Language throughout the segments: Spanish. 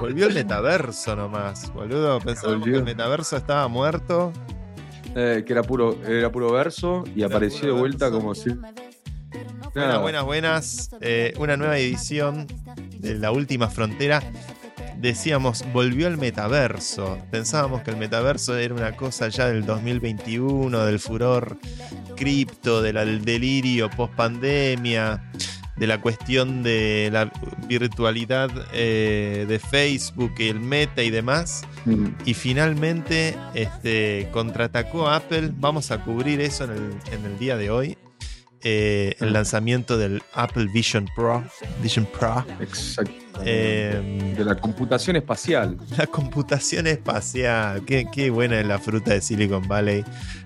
Volvió el metaverso nomás, boludo. Pensábamos que el metaverso estaba muerto. Eh, que era puro, era puro verso y apareció de vuelta como si. Buenas, buenas, buenas. Eh, una nueva edición de La Última Frontera. Decíamos, volvió el metaverso. Pensábamos que el metaverso era una cosa ya del 2021, del furor cripto, del delirio post pandemia de la cuestión de la virtualidad eh, de Facebook, el meta y demás. Mm. Y finalmente este, contraatacó a Apple. Vamos a cubrir eso en el, en el día de hoy. Eh, el mm. lanzamiento del Apple Vision Pro. Vision Pro. Exacto. Em, de la computación espacial. La computación espacial. Qué, buena es la fruta de Silicon Valley.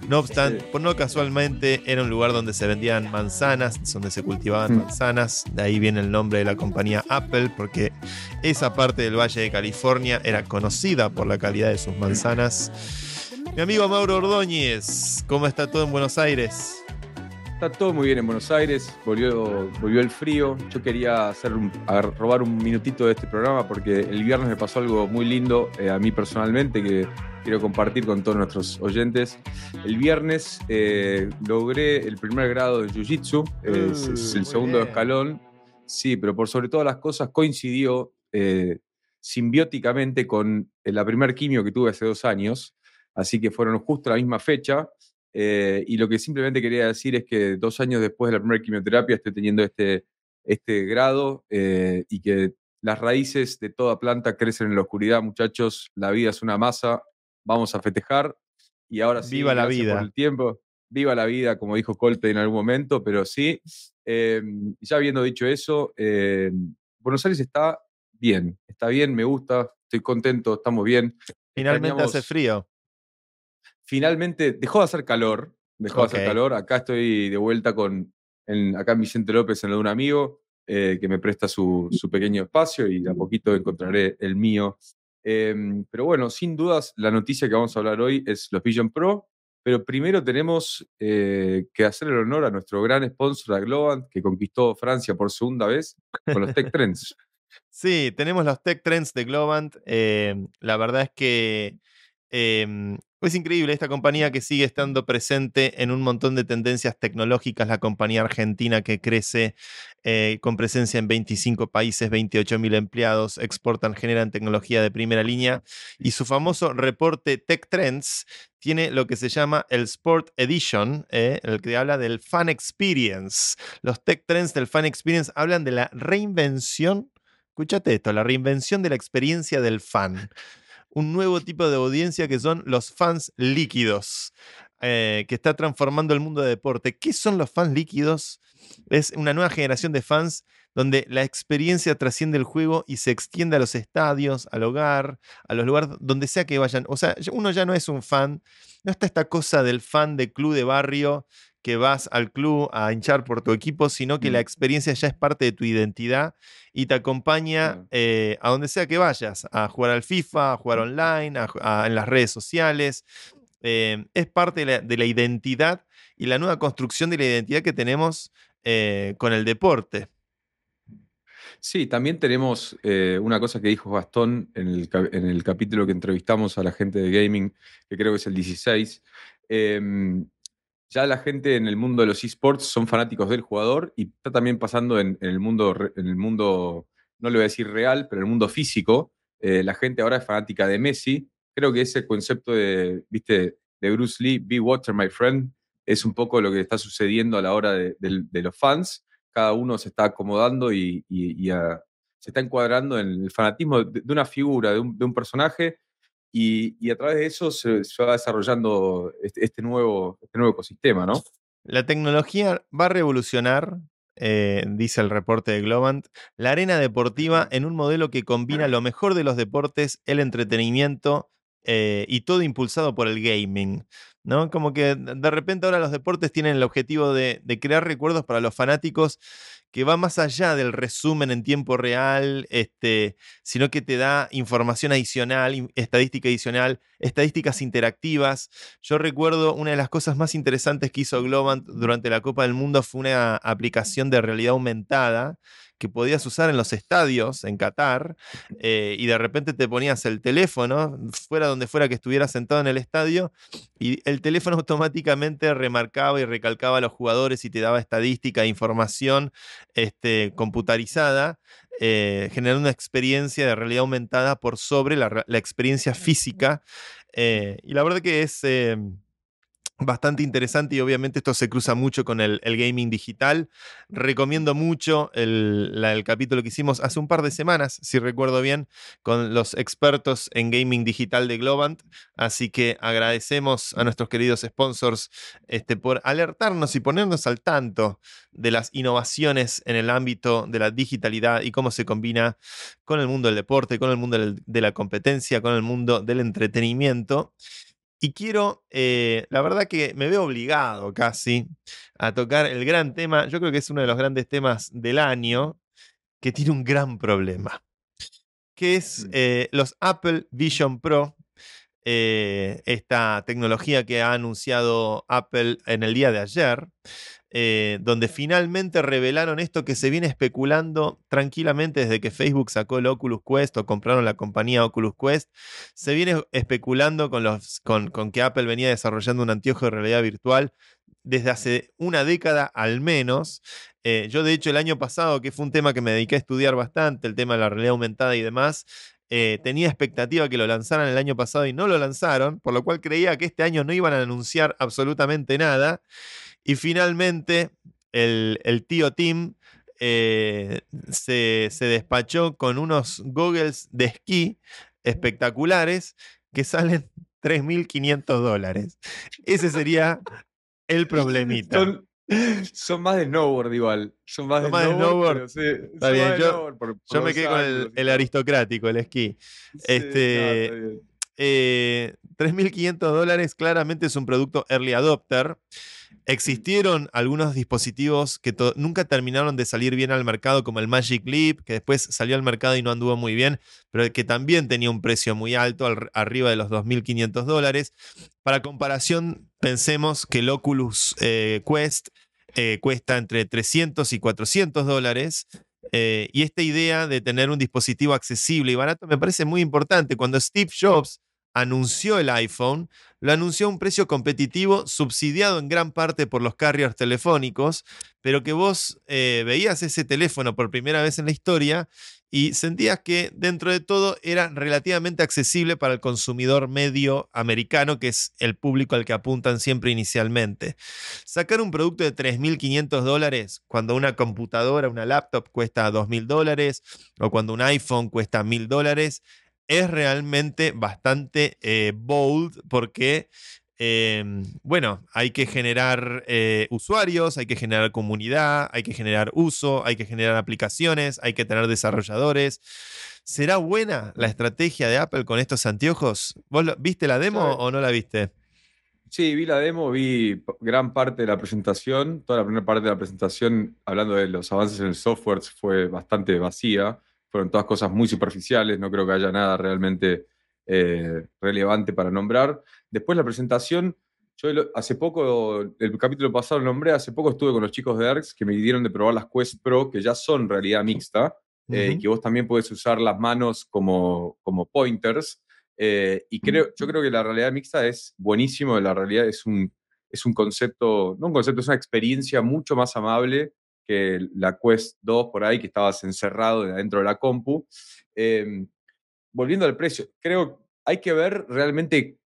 No obstante, no casualmente era un lugar donde se vendían manzanas, donde se cultivaban mm. manzanas. De ahí viene el nombre de la compañía Apple, porque esa parte del Valle de California era conocida por la calidad de sus manzanas. Mi amigo Mauro Ordóñez, ¿cómo está todo en Buenos Aires? Está todo muy bien en Buenos Aires, volvió, volvió el frío. Yo quería hacer robar un minutito de este programa porque el viernes me pasó algo muy lindo eh, a mí personalmente que quiero compartir con todos nuestros oyentes. El viernes eh, logré el primer grado de Jiu-Jitsu, es, el segundo escalón. Sí, pero por sobre todas las cosas coincidió eh, simbióticamente con la primer quimio que tuve hace dos años, así que fueron justo la misma fecha eh, y lo que simplemente quería decir es que dos años después de la primera quimioterapia estoy teniendo este, este grado eh, y que las raíces de toda planta crecen en la oscuridad, muchachos. La vida es una masa. Vamos a festejar. Y ahora sí, viva la vida. Por el tiempo. Viva la vida, como dijo Colte en algún momento, pero sí. Eh, ya habiendo dicho eso, Buenos Aires está bien, está bien, me gusta, estoy contento, estamos bien. Finalmente hace frío finalmente dejó de hacer calor, dejó de hacer calor. Acá estoy de vuelta con, acá en Vicente López, en lo de un amigo, eh, que me presta su, pequeño espacio y de a poquito encontraré el mío. Em, pero bueno, sin dudas, la noticia que vamos a hablar hoy es los Vision Pro. Pero primero tenemos eh, que hacer el honor a nuestro gran sponsor, a Globant, que conquistó Francia por segunda vez con los Tech Trends. Sí, tenemos los Tech Trends de Globant. Em, la verdad es que em, es increíble esta compañía que sigue estando presente en un montón de tendencias tecnológicas, la compañía argentina que crece eh, con presencia en 25 países, 28 mil empleados, exportan, generan tecnología de primera línea y su famoso reporte Tech Trends tiene lo que se llama el Sport Edition, eh, el que habla del Fan Experience. Los Tech Trends del Fan Experience hablan de la reinvención, escúchate esto, la reinvención de la experiencia del fan un nuevo tipo de audiencia que son los fans líquidos, eh, que está transformando el mundo de deporte. ¿Qué son los fans líquidos? Es una nueva generación de fans donde la experiencia trasciende el juego y se extiende a los estadios, al hogar, a los lugares donde sea que vayan. O sea, uno ya no es un fan, no está esta cosa del fan de club de barrio que vas al club a hinchar por tu equipo, sino que la mm. experiencia ya es parte de tu identidad y te acompaña eh, a donde sea que vayas, a jugar al FIFA, a jugar online, en las redes sociales. Eh, es parte de la, identidad y la nueva construcción de la identidad que tenemos eh, con el deporte. Sí, también tenemos una cosa que dijo Gastón en el, en el, capítulo que entrevistamos a la gente de gaming, que creo que es el 16 ya la gente en el mundo de los esports son fanáticos del jugador y está también pasando en, el mundo, en el mundo, no le voy a decir real, pero en el mundo físico. Eh, la gente ahora es fanática de Messi. Creo que ese concepto de, viste, de Bruce Lee, Be Water, my friend, es un poco lo que está sucediendo a la hora de, los fans. Cada uno se está acomodando y, se está encuadrando en el fanatismo de, una figura, de un, personaje y, a través de eso se, va desarrollando este, este, nuevo, este nuevo ecosistema, ¿no? La tecnología va a revolucionar, eh, dice el reporte de Globant, la arena deportiva en un modelo que combina lo mejor de los deportes, el entretenimiento eh, y todo impulsado por el gaming. ¿No? Como que de repente ahora los deportes tienen el objetivo de, de crear recuerdos para los fanáticos que va más allá del resumen en tiempo real, este, sino que te da información adicional, estadística adicional, estadísticas interactivas. Yo recuerdo una de las cosas más interesantes que hizo Globant durante la Copa del Mundo fue una aplicación de realidad aumentada que podías usar en los estadios en Qatar eh, y de repente te ponías el teléfono, fuera donde fuera que estuvieras sentado en el estadio, y el teléfono automáticamente remarcaba y recalcaba a los jugadores y te daba estadística e información este, computarizada. Eh, generando una experiencia de realidad aumentada por sobre la, experiencia física. Eh, y la verdad que es em, bastante interesante y obviamente esto se cruza mucho con el, gaming digital. Recomiendo mucho el, capítulo que hicimos hace un par de semanas, si recuerdo bien, con los expertos en gaming digital de Globant. Así que agradecemos a nuestros queridos sponsors este, por alertarnos y ponernos al tanto de las innovaciones en el ámbito de la digitalidad y cómo se combina con el mundo del deporte, con el mundo de la competencia, con el mundo del entretenimiento. Y quiero, eh, la verdad que me veo obligado casi a tocar el gran tema, yo creo que es uno de los grandes temas del año, que tiene un gran problema, que es mm. eh, los Apple Vision Pro, eh, esta tecnología que ha anunciado Apple en el día de ayer, eh, donde finalmente revelaron esto que se viene especulando tranquilamente desde que Facebook sacó el Oculus Quest o compraron la compañía Oculus Quest. Se viene especulando con, los, con, que Apple venía desarrollando un anteojo de realidad virtual desde hace una década al menos. Eh, yo de hecho el año pasado, que fue un tema que me dediqué a estudiar bastante, el tema de la realidad aumentada y demás, eh, tenía expectativa que lo lanzaran el año pasado y no lo lanzaron, por lo cual creía que este año no iban a anunciar absolutamente nada. Y finalmente, el, tío Tim eh, se, despachó con unos goggles de esquí espectaculares que salen 3.500 dólares. Ese sería el problemita. Son, más de snowboard igual. Son más, de, snowboard. Está bien, yo, me quedé con el, aristocrático, el esquí. este, 3.500 eh, dólares claramente es un producto early adopter. Existieron algunos dispositivos que nunca terminaron de salir bien al mercado, como el Magic Leap, que después salió al mercado y no anduvo muy bien, pero que también tenía un precio muy alto, arriba de los 2.500 dólares. Para comparación, pensemos que el Oculus eh, Quest eh, cuesta entre 300 y 400 dólares. Eh, y esta idea de tener un dispositivo accesible y barato me parece muy importante. Cuando Steve Jobs anunció el iPhone, lo anunció a un precio competitivo, subsidiado en gran parte por los carriers telefónicos, pero que vos eh, veías ese teléfono por primera vez en la historia y sentías que dentro de todo era relativamente accesible para el consumidor medio americano, que es el público al que apuntan siempre inicialmente. Sacar un producto de 3.500 dólares cuando una computadora, una laptop cuesta 2.000 dólares o cuando un iPhone cuesta 1.000 dólares, es realmente bastante eh, bold porque, em, bueno, hay que generar eh, usuarios, hay que generar comunidad, hay que generar uso, hay que generar aplicaciones, hay que tener desarrolladores. ¿Será buena la estrategia de Apple con estos anteojos? ¿Vos viste la demo o no la viste? Sí, vi la demo, vi gran parte de la presentación. Toda la primera parte de la presentación, hablando de los avances en el software, fue bastante vacía fueron todas cosas muy superficiales, no creo que haya nada realmente eh, relevante para nombrar. Después la presentación, yo hace poco, el capítulo pasado lo nombré, hace poco estuve con los chicos de ERX que me dieron de probar las Quest Pro, que ya son realidad mixta, eh, y que vos también puedes usar las manos como, como pointers. Eh, y creo, yo creo que la realidad mixta es buenísimo, la realidad es un, es un concepto, no un concepto, es una experiencia mucho más amable que la Quest 2 por ahí, que estabas encerrado dentro de la compu. Em, volviendo al precio, creo hay que ver realmente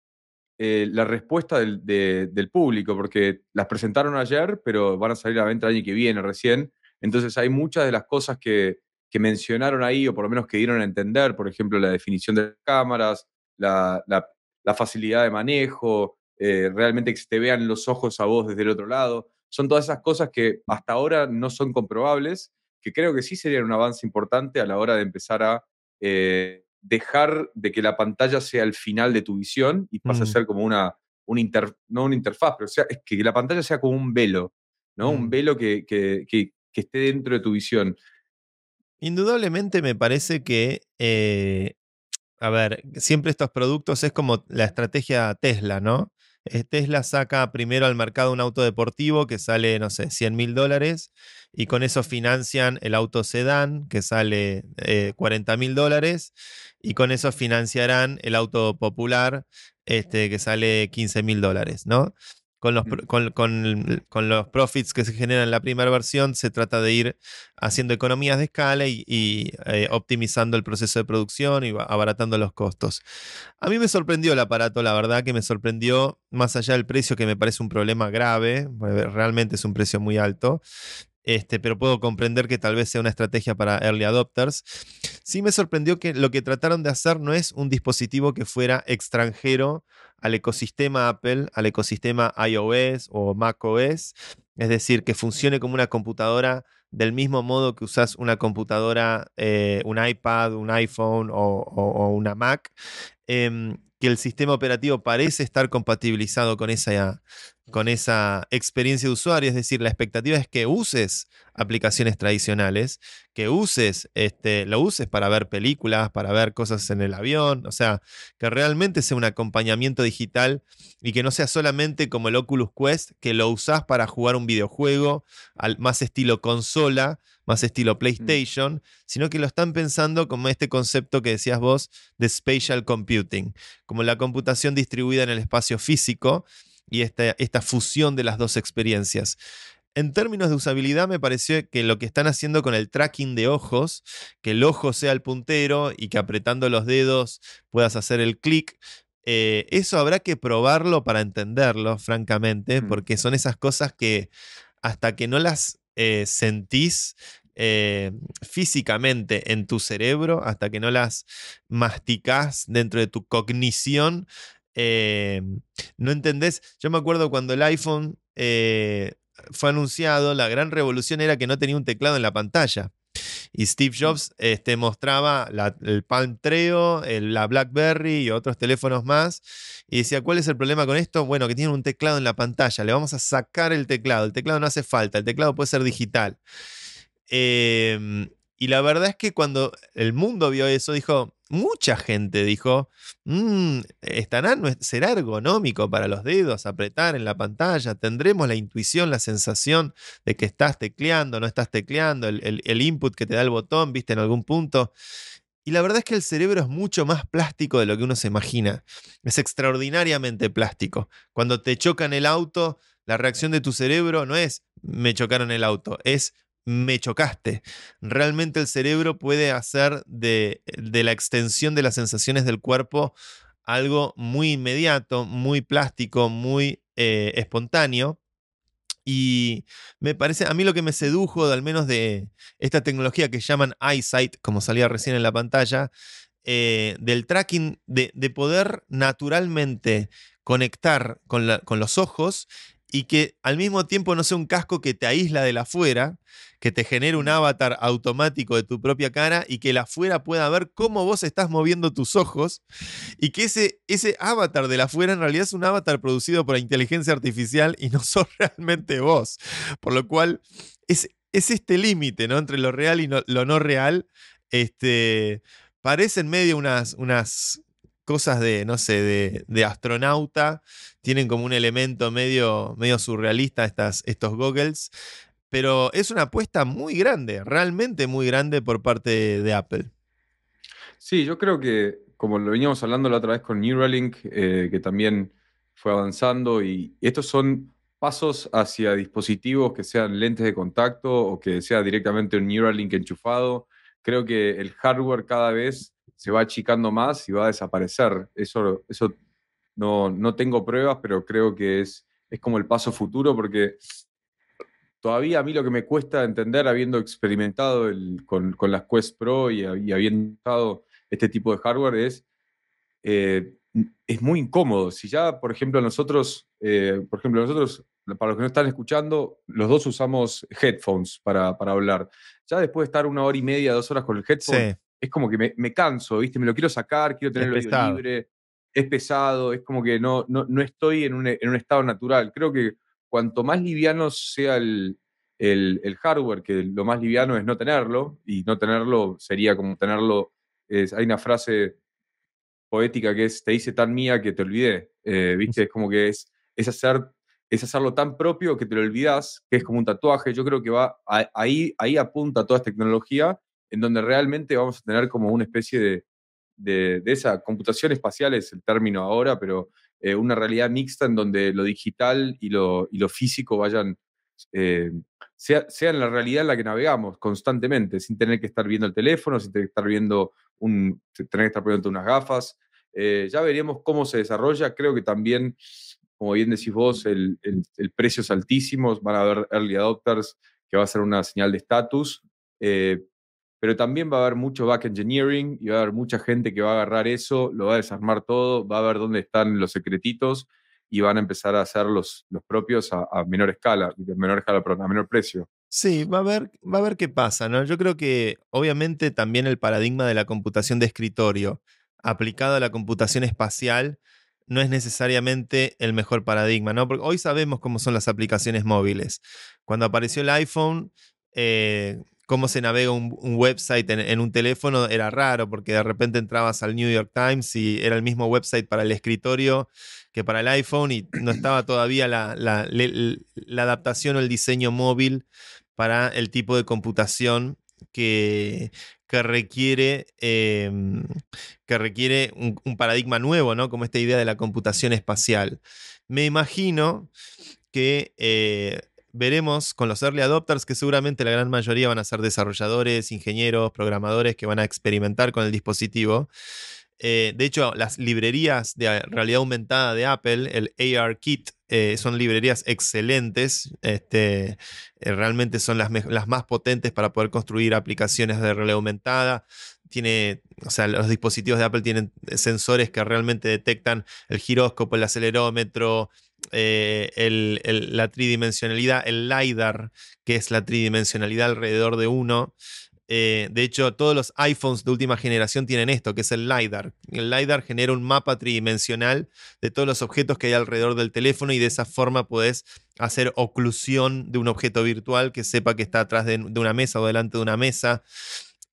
eh, la respuesta del, del, público, porque las presentaron ayer, pero van a salir a la venta el año que viene recién. Entonces hay muchas de las cosas que, que mencionaron ahí, o por lo menos que dieron a entender, por ejemplo, la definición de cámaras, la, la, la facilidad de manejo, eh, realmente que se te vean los ojos a vos desde el otro lado son todas esas cosas que hasta ahora no son comprobables, que creo que sí serían un avance importante a la hora de empezar a eh, dejar de que la pantalla sea el final de tu visión y pase a mm. ser como una, un inter, no una interfaz, pero sea, es que la pantalla sea como un velo, ¿no? Un mm. velo que, que, que esté dentro de tu visión. Indudablemente me parece que, eh, a ver, siempre estos productos es como la estrategia Tesla, ¿no? Eh, Tesla saca primero al mercado un auto deportivo que sale, no sé, 100 mil dólares y con eso financian el auto sedán que sale 40 eh, mil dólares y con eso financiarán el auto popular este, que sale 15 mil dólares, ¿no? Con los, con, los profits que se generan en la primera versión, se trata de ir haciendo economías de escala y, eh, optimizando el proceso de producción y abaratando los costos. A mí me sorprendió el aparato, la verdad que me sorprendió, más allá del precio, que me parece un problema grave, realmente es un precio muy alto. Este, pero puedo comprender que tal vez sea una estrategia para early adopters. Sí me sorprendió que lo que trataron de hacer no es un dispositivo que fuera extranjero al ecosistema Apple, al ecosistema iOS o macOS, es decir, que funcione como una computadora del mismo modo que usas una computadora, eh, un iPad, un iPhone o, una Mac, em, que el sistema operativo parece estar compatibilizado con esa, con esa experiencia de usuario, es decir, la expectativa es que uses aplicaciones tradicionales, que uses, este, lo uses para ver películas, para ver cosas en el avión, o sea, que realmente sea un acompañamiento digital y que no sea solamente como el Oculus Quest, que lo usás para jugar un videojuego al, más estilo consola, más estilo mm. PlayStation, sino que lo están pensando como este concepto que decías vos de spatial computing, como la computación distribuida en el espacio físico y esta, esta fusión de las dos experiencias. En términos de usabilidad, me pareció que lo que están haciendo con el tracking de ojos, que el ojo sea el puntero y que apretando los dedos puedas hacer el clic, eh, eso habrá que probarlo para entenderlo, francamente, mm. porque son esas cosas que hasta que no las eh, sentís eh, físicamente en tu cerebro, hasta que no las masticás dentro de tu cognición, eh, no entendés. Yo me acuerdo cuando el iPhone eh, fue anunciado, la gran revolución era que no tenía un teclado en la pantalla. Y Steve mm. Jobs este, mostraba el Palm Treo, la BlackBerry y otros teléfonos más. Y decía, ¿cuál es el problema con esto? Bueno, que tienen un teclado en la pantalla. Le vamos a sacar el teclado. El teclado no hace falta. El teclado puede ser digital. Eh, y la verdad es que cuando el mundo vio eso, dijo, mucha gente dijo, mmm, estará, será ergonómico para los dedos apretar en la pantalla, tendremos la intuición, la sensación de que estás tecleando, no estás tecleando, el, el input que te da el botón, viste, en algún punto. Y la verdad es que el cerebro es mucho más plástico de lo que uno se imagina. Es extraordinariamente plástico. Cuando te chocan el auto, la reacción de tu cerebro no es me chocaron el auto, es me chocaste. Realmente el cerebro puede hacer de, la extensión de las sensaciones del cuerpo algo muy inmediato, muy plástico, muy eh, espontáneo. Y me parece, a mí lo que me sedujo, al menos de esta tecnología que llaman EyeSight, como salía recién en la pantalla, eh, del tracking, de, poder naturalmente conectar con, con, los ojos y que al mismo tiempo no sea un casco que te aísla de la afuera, que te genere un avatar automático de tu propia cara y que la afuera pueda ver cómo vos estás moviendo tus ojos y que ese, ese avatar de la afuera en realidad es un avatar producido por inteligencia artificial y no sos realmente vos. Por lo cual es, es este límite ¿no? entre lo real y lo no real. Este, parecen medio unas, unas cosas de, no sé, de, astronauta, tienen como un elemento medio, medio surrealista estas, estos goggles, pero es una apuesta muy grande, realmente muy grande por parte de, Apple. Sí, yo creo que, como lo veníamos hablando la otra vez con Neuralink, eh, que también fue avanzando, y estos son pasos hacia dispositivos que sean lentes de contacto o que sea directamente un Neuralink enchufado. Creo que el hardware cada vez se va achicando más y va a desaparecer. Eso, eso no, no tengo pruebas, pero creo que es, es como el paso futuro porque todavía a mí lo que me cuesta entender, habiendo experimentado el, con, con, las Quest Pro y, habiendo usado este tipo de hardware, es, eh, es muy incómodo. Si ya, por ejemplo, nosotros, eh, por ejemplo, nosotros, para los que no están escuchando, los dos usamos headphones para, para hablar. Ya después de estar una hora y media, dos horas con el headphone, es como que me, canso, ¿viste? Me lo quiero sacar, quiero tenerlo libre, es pesado, es como que no, no, estoy en un, en un, estado natural. Creo que cuanto más liviano sea el, el, hardware, que lo más liviano es no tenerlo, y no tenerlo sería como tenerlo, hay una frase poética que es, te hice tan mía que te olvidé, eh, ¿viste? Es como que es, es, hacer, es hacerlo tan propio que te lo olvidas, que es como un tatuaje, yo creo que va, ahí, ahí apunta toda esta tecnología, en donde realmente vamos a tener como una especie de, de, esa computación espacial, es el término ahora, pero eh, una realidad mixta en donde lo digital y lo, y lo físico vayan eh, sea, sea, en la realidad en la que navegamos constantemente, sin tener que estar viendo el teléfono, sin tener que estar viendo un, tener que estar poniendo unas gafas. Eh, ya veremos cómo se desarrolla. Creo que también, como bien decís vos, el, el, precio es altísimo. Van a haber early adopters que va a ser una señal de estatus. Eh, pero también va a haber mucho back engineering y va a haber mucha gente que va a agarrar eso, lo va a desarmar todo, va a ver dónde están los secretitos y van a empezar a hacer los, propios a, menor escala, menor escala, a menor precio. Sí, va a, ver, va a ver qué pasa, ¿no? Yo creo que obviamente también el paradigma de la computación de escritorio aplicado a la computación espacial no es necesariamente el mejor paradigma, ¿no? Porque hoy sabemos cómo son las aplicaciones móviles. Cuando apareció el iPhone, eh, cómo se navega un, website en, un teléfono era raro, porque de repente entrabas al New York Times y era el mismo website para el escritorio que para el iPhone y no estaba todavía la, adaptación o el diseño móvil para el tipo de computación que, que requiere, em, que requiere un, paradigma nuevo, ¿no? Como esta idea de la computación espacial. Me imagino que eh, veremos con los early adopters que seguramente la gran mayoría van a ser desarrolladores, ingenieros, programadores que van a experimentar con el dispositivo. Eh, de hecho, las librerías de realidad aumentada de Apple, el AR Kit, eh, son librerías excelentes. Este, eh, realmente son las, las, más potentes para poder construir aplicaciones de realidad aumentada. Tiene, o sea, los dispositivos de Apple tienen sensores que realmente detectan el giróscopo, el acelerómetro, eh, la tridimensionalidad, el LiDAR, que es la tridimensionalidad alrededor de uno. Eh, de hecho, todos los iPhones de última generación tienen esto, que es el LiDAR. El LiDAR genera un mapa tridimensional de todos los objetos que hay alrededor del teléfono y de esa forma puedes hacer oclusión de un objeto virtual que sepa que está atrás de, una mesa o delante de una mesa.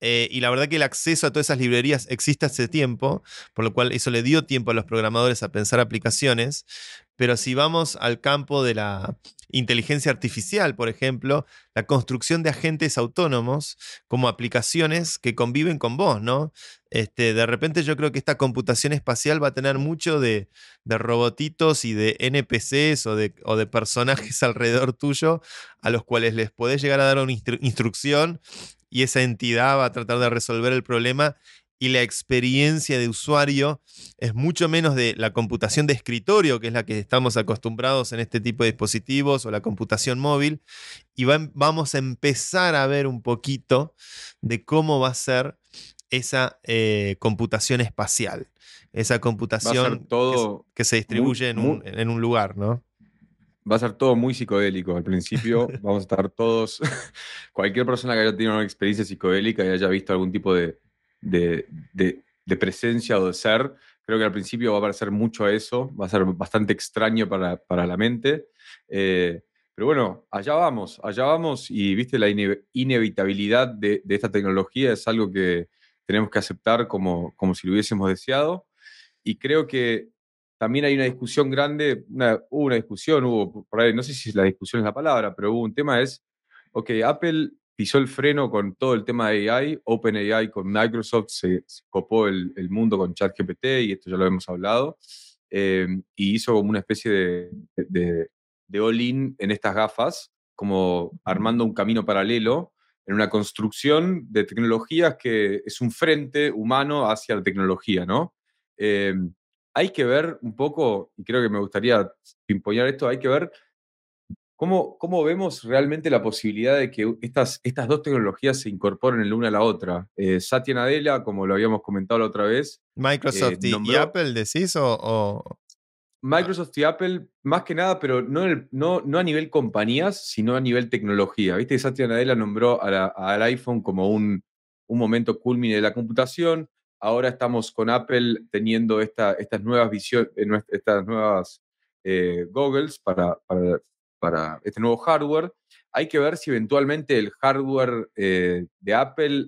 Eh, y la verdad que el acceso a todas esas librerías existe hace tiempo, por lo cual eso le dio tiempo a los programadores a pensar aplicaciones. Pero si vamos al campo de la inteligencia artificial, por ejemplo, la construcción de agentes autónomos como aplicaciones que conviven con vos, ¿no? Este, de repente yo creo que esta computación espacial va a tener mucho de, robotitos y de NPCs o de, o de, personajes alrededor tuyo a los cuales les podés llegar a dar una instrucción y esa entidad va a tratar de resolver el problema y la experiencia de usuario es mucho menos de la computación de escritorio, que es la que estamos acostumbrados en este tipo de dispositivos, o la computación móvil, y vamos a empezar a ver un poquito de cómo va a ser esa eh, computación espacial, esa computación que, se distribuye en, un, lugar, ¿no? va a ser todo muy psicodélico. Al principio vamos a estar todos, cualquier persona que haya tenido una experiencia psicodélica y haya visto algún tipo de, de, presencia o de ser. Creo que al principio va a parecer mucho eso, va a ser bastante extraño para, la mente. Eh, pero bueno, allá vamos, allá vamos y viste la inevitabilidad de, esta tecnología es algo que tenemos que aceptar como, como si lo hubiésemos deseado. Y creo que también hay una discusión grande, hubo una discusión, hubo por ahí, no sé si la discusión es la palabra, pero hubo un tema es, ok, Apple pisó el freno con todo el tema de AI. OpenAI con Microsoft se, copó el, mundo con ChatGPT y esto ya lo hemos hablado. Eh, y hizo como una especie de, de, de all-in en estas gafas, como armando un camino paralelo en una construcción de tecnologías que es un frente humano hacia la tecnología, ¿no? Eh, hay que ver un poco, y creo que me gustaría imponer esto, hay que ver ¿Cómo, ¿Cómo, vemos realmente la posibilidad de que estas, estas dos tecnologías se incorporen la una a la otra? Eh, Satya Nadella, como lo habíamos comentado la otra vez. ¿Microsoft eh, y, Apple decís o, Microsoft y Apple, más que nada, pero no, no, no, a nivel compañías, sino a nivel tecnología. Viste Satya Nadella nombró al iPhone como un, un momento culmine de la computación. Ahora estamos con Apple teniendo esta, estas nuevas visiones, estas nuevas eh, goggles para, para para este nuevo hardware. Hay que ver si eventualmente el hardware eh, de Apple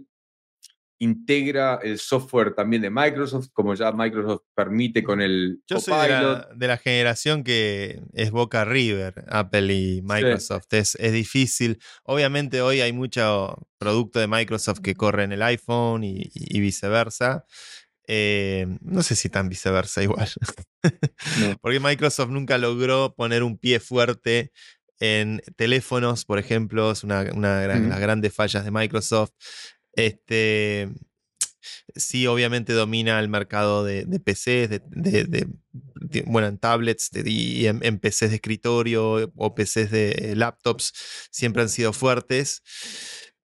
integra el software también de Microsoft, como ya Microsoft permite con el Yo soy de la, generación que es Boca River, Apple y Microsoft. Es, difícil. Obviamente hoy hay mucho producto de Microsoft que corre en el iPhone y, viceversa. Eh, no sé si tan viceversa igual. Porque Microsoft nunca logró poner un pie fuerte en teléfonos, por ejemplo, es una, de las grandes fallas de Microsoft. Este, sí, obviamente domina el mercado de, PCs, de, bueno, en tablets y en, PCs de escritorio o PCs de laptops, siempre han sido fuertes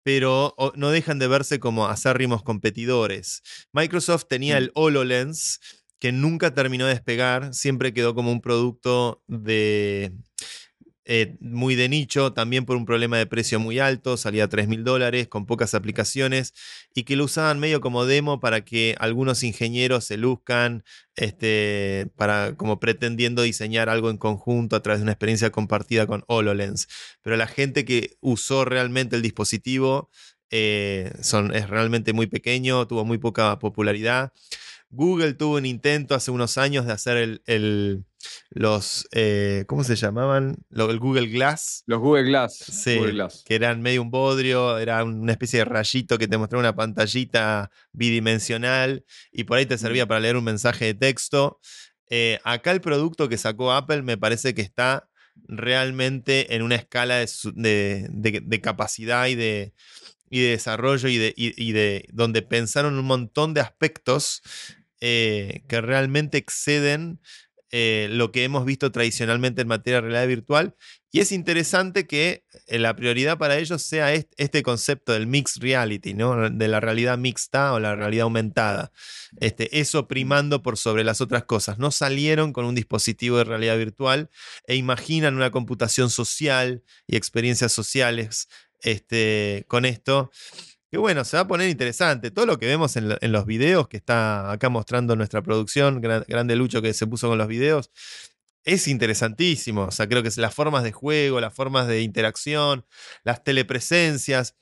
pero no dejan de verse como acérrimos competidores. Microsoft tenía el HoloLens, que nunca terminó de despegar, siempre quedó como un producto de, eh, muy de nicho, también por un problema de precio muy alto, salía a 3 mil dólares, con pocas aplicaciones, y que lo usaban medio como demo para que algunos ingenieros se luzcan, este, para, como pretendiendo diseñar algo en conjunto a través de una experiencia compartida con HoloLens. Pero la gente que usó realmente el dispositivo eh, son, es realmente muy pequeño, tuvo muy poca popularidad. Google tuvo un intento hace unos años de hacer el, los, eh, ¿cómo se llamaban? el Google Glass. Los Google Glass. Sí, que eran medio un bodrio, era una especie de rayito que te mostraba una pantallita bidimensional y por ahí te servía para leer un mensaje de texto. Eh, acá el producto que sacó Apple me parece que está realmente en una escala de, capacidad y de, y de desarrollo y de, y de donde pensaron un montón de aspectos eh, que realmente exceden eh, lo que hemos visto tradicionalmente en materia de realidad virtual. Y es interesante que eh, la prioridad para ellos sea este, concepto del mixed reality, ¿no? de la realidad mixta o la realidad aumentada. Este, eso primando por sobre las otras cosas. No salieron con un dispositivo de realidad virtual e imaginan una computación social y experiencias sociales este, con esto. Que bueno, se va a poner interesante. Todo lo que vemos en, los videos que está acá mostrando nuestra producción, grande Lucho que se puso con los videos, es interesantísimo. O sea, creo que es las formas de juego, las formas de interacción, las telepresencias.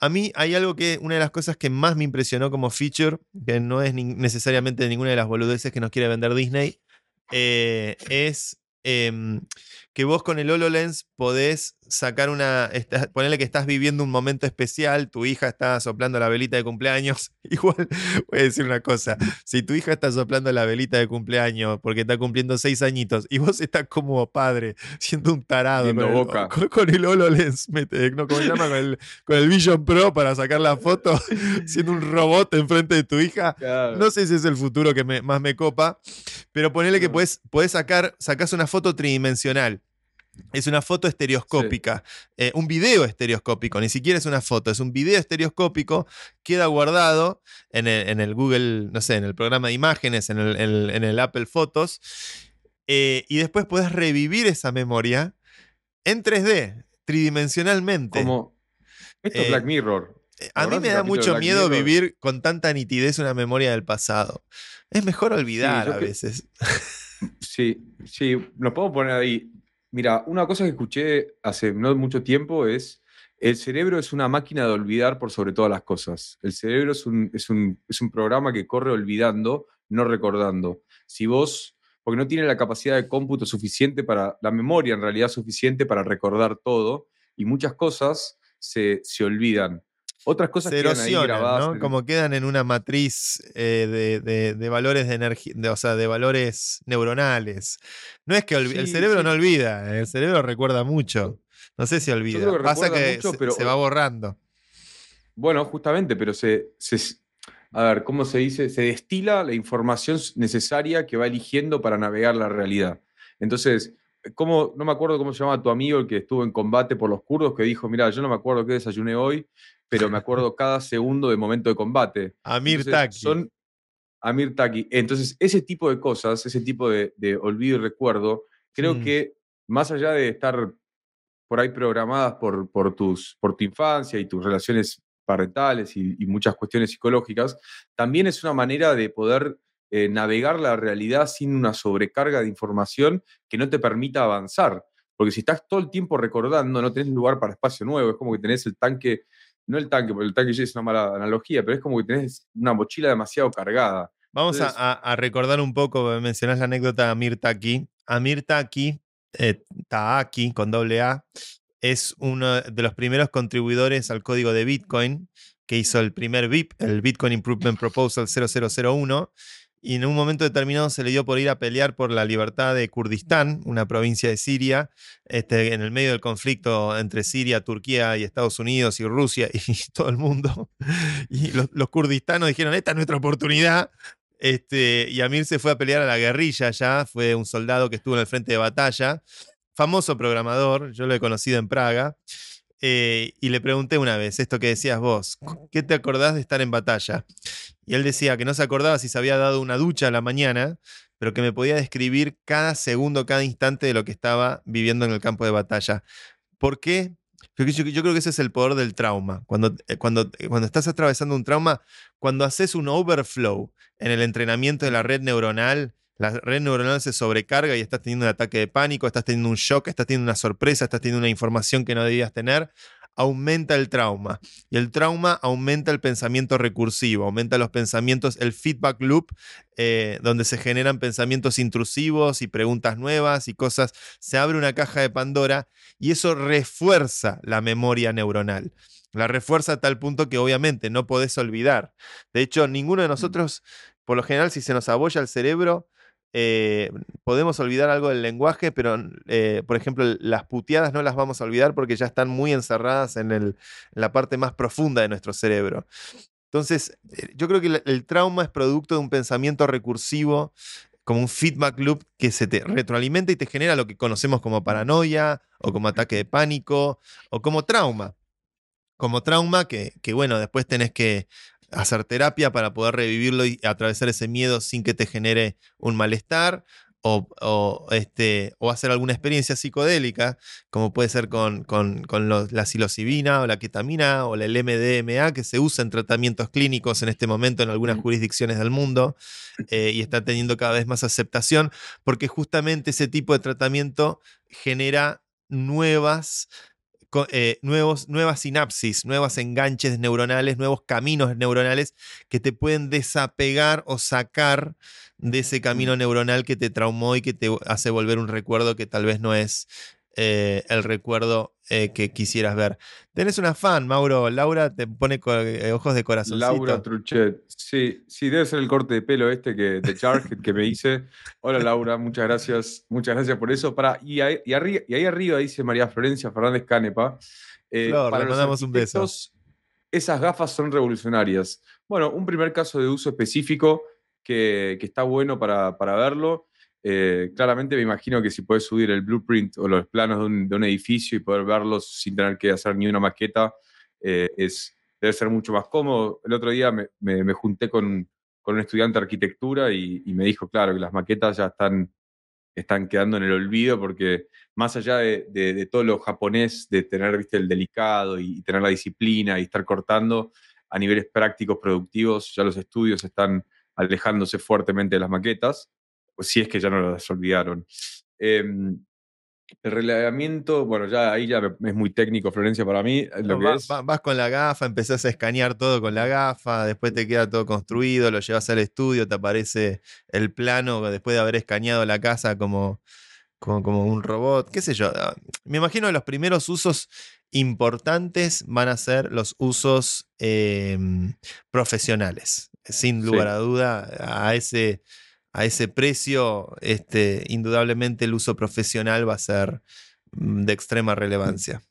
A mí hay algo que, una de las cosas que más me impresionó como feature, que no es necesariamente ninguna de las boludeces que nos quiere vender Disney, eh, es em, que vos con el HoloLens podés sacar una, ponerle que estás viviendo un momento especial, tu hija está soplando la velita de cumpleaños, igual voy a decir una cosa, si tu hija está soplando la velita de cumpleaños porque está cumpliendo seis añitos y vos estás como padre, siendo un tarado con el, boca. Con, el HoloLens, no, ¿cómo se llama? Con el, Vision Pro para sacar la foto, siendo un robot enfrente de tu hija, no sé si es el futuro que más me copa, pero ponele que puedes, sacar, sacás una foto tridimensional es una foto estereoscópica, eh, un video estereoscópico, ni siquiera es una foto, es un video estereoscópico, queda guardado en el, Google, no sé, en el programa de imágenes, en el, Apple Fotos, eh, y después puedes revivir esa memoria en 3D, tridimensionalmente. Como esto es Black eh, Mirror. A mí me da mucho miedo vivir con tanta nitidez una memoria del pasado. Es mejor olvidar a veces. Sí, sí, nos podemos poner ahí. Mira, una cosa que escuché hace no mucho tiempo es, el cerebro es una máquina de olvidar por sobre todas las cosas. El cerebro es un, es un, es un programa que corre olvidando, no recordando. Si vos, porque no tiene la capacidad de cómputo suficiente para, la memoria en realidad suficiente para recordar todo, y muchas cosas se, se olvidan. Otras cosas se erosionan, ¿no? Como quedan en una matriz eh, de, valores de energía, o sea, de valores neuronales. No es que el cerebro no olvida, el cerebro recuerda mucho. No sé si olvida. Pasa que se, va borrando. Bueno, justamente, pero se, a ver, ¿cómo se dice? Se destila la información necesaria que va eligiendo para navegar la realidad. Entonces, ¿cómo, no me acuerdo cómo se llama tu amigo el que estuvo en combate por los kurdos, que dijo, mira, yo no me acuerdo qué desayuné hoy, pero me acuerdo cada segundo de momento de combate. Amir Taki. Son Amir Taki. Entonces, ese tipo de cosas, ese tipo de, olvido y recuerdo, creo mm. que más allá de estar por ahí programadas por, por, tus, por tu infancia y tus relaciones parentales y, muchas cuestiones psicológicas, también es una manera de poder eh, navegar la realidad sin una sobrecarga de información que no te permita avanzar. Porque si estás todo el tiempo recordando, no tenés lugar para espacio nuevo, es como que tenés el tanque, no el tanque, porque el tanque ya es una mala analogía, pero es como que tenés una mochila demasiado cargada. Vamos a, recordar un poco, mencionás la anécdota de Amir Taki. Amir Taki, eh, Taaki con doble A, es uno de los primeros contribuidores al código de Bitcoin que hizo el primer BIP, el Bitcoin Improvement Proposal 0001, y en un momento determinado se le dio por ir a pelear por la libertad de Kurdistán, una provincia de Siria, este, en el medio del conflicto entre Siria, Turquía y Estados Unidos y Rusia y todo el mundo. Y los, kurdistanos dijeron, esta es nuestra oportunidad, este, y Amir se fue a pelear a la guerrilla ya, fue un soldado que estuvo en el frente de batalla, famoso programador, yo lo he conocido en Praga, eh, y le pregunté una vez, esto que decías vos, ¿qué te acordás de estar en batalla? Y él decía que no se acordaba si se había dado una ducha a la mañana, pero que me podía describir cada segundo, cada instante de lo que estaba viviendo en el campo de batalla. ¿Por qué? Yo, yo, creo que ese es el poder del trauma. Cuando, eh, cuando, eh, cuando estás atravesando un trauma, cuando haces un overflow en el entrenamiento de la red neuronal, la red neuronal se sobrecarga y estás teniendo un ataque de pánico, estás teniendo un shock, estás teniendo una sorpresa, estás teniendo una información que no debías tener, aumenta el trauma. Y el trauma aumenta el pensamiento recursivo, aumenta los pensamientos, el feedback loop, eh, donde se generan pensamientos intrusivos y preguntas nuevas y cosas. Se abre una caja de Pandora y eso refuerza la memoria neuronal. La refuerza a tal punto que obviamente no podés olvidar. De hecho, ninguno de mm. nosotros, por lo general, si se nos abolla el cerebro, eh, podemos olvidar algo del lenguaje, pero eh, por ejemplo las puteadas no las vamos a olvidar porque ya están muy encerradas en, la parte más profunda de nuestro cerebro. Entonces, eh, yo creo que el, trauma es producto de un pensamiento recursivo, como un feedback loop que se te retroalimenta y te genera lo que conocemos como paranoia o como ataque de pánico o como trauma. Como trauma que, que bueno, después tenés que hacer terapia para poder revivirlo y atravesar ese miedo sin que te genere un malestar. O, este, o hacer alguna experiencia psicodélica, como puede ser con, con, la psilocibina o la ketamina o el MDMA, que se usa en tratamientos clínicos en este momento en algunas jurisdicciones del mundo eh, y está teniendo cada vez más aceptación, porque justamente ese tipo de tratamiento genera nuevas eh, nuevos, nuevas sinapsis, nuevos enganches neuronales, nuevos caminos neuronales que te pueden desapegar o sacar de ese camino neuronal que te traumó y que te hace volver un recuerdo que tal vez no es eh, el recuerdo eh, que quisieras ver. Tenés una fan, Mauro. Laura te pone eh, ojos de corazón. Laura Truchet. Sí, sí, debe ser el corte de pelo este que, de que me hice. Hola, Laura, muchas gracias. Muchas gracias por eso. Para, y, ahí, y, ahí arriba dice María Florencia Fernández Canepa. para le mandamos un beso. Esas gafas son revolucionarias. Bueno, un primer caso de uso específico que, que está bueno para, para verlo eh, claramente me imagino que si puedes subir el blueprint o los planos de un, edificio y poder verlos sin tener que hacer ni una maqueta, eh, es, debe ser mucho más cómodo. El otro día me, junté con, un estudiante de arquitectura y, me dijo, claro, que las maquetas ya están, están quedando en el olvido porque más allá de, todo lo japonés, de tener ¿viste, el delicado y tener la disciplina y estar cortando, a niveles prácticos, productivos, ya los estudios están alejándose fuertemente de las maquetas. Si es que ya no lo olvidaron. Em, el relevamiento, bueno, ya ahí ya es muy técnico, Florencia, para mí. Lo vas, vas, con la gafa, empezás a escanear todo con la gafa, después te queda todo construido, lo llevas al estudio, te aparece el plano después de haber escaneado la casa como, como, un robot, qué sé yo. Ah, me imagino que los primeros usos importantes van a ser los usos em, profesionales. Sin lugar a duda, a ese a ese precio, este, indudablemente el uso profesional va a ser mm, de extrema relevancia.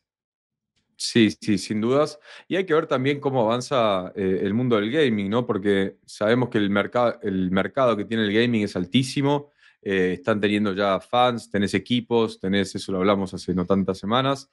Sí, sí, sin dudas. Y hay que ver también cómo avanza eh, el mundo del gaming, ¿no? Porque sabemos que el mercado, el mercado que tiene el gaming es altísimo. Eh, están teniendo ya fans, tenés equipos, tenés, eso lo hablamos hace no tantas semanas.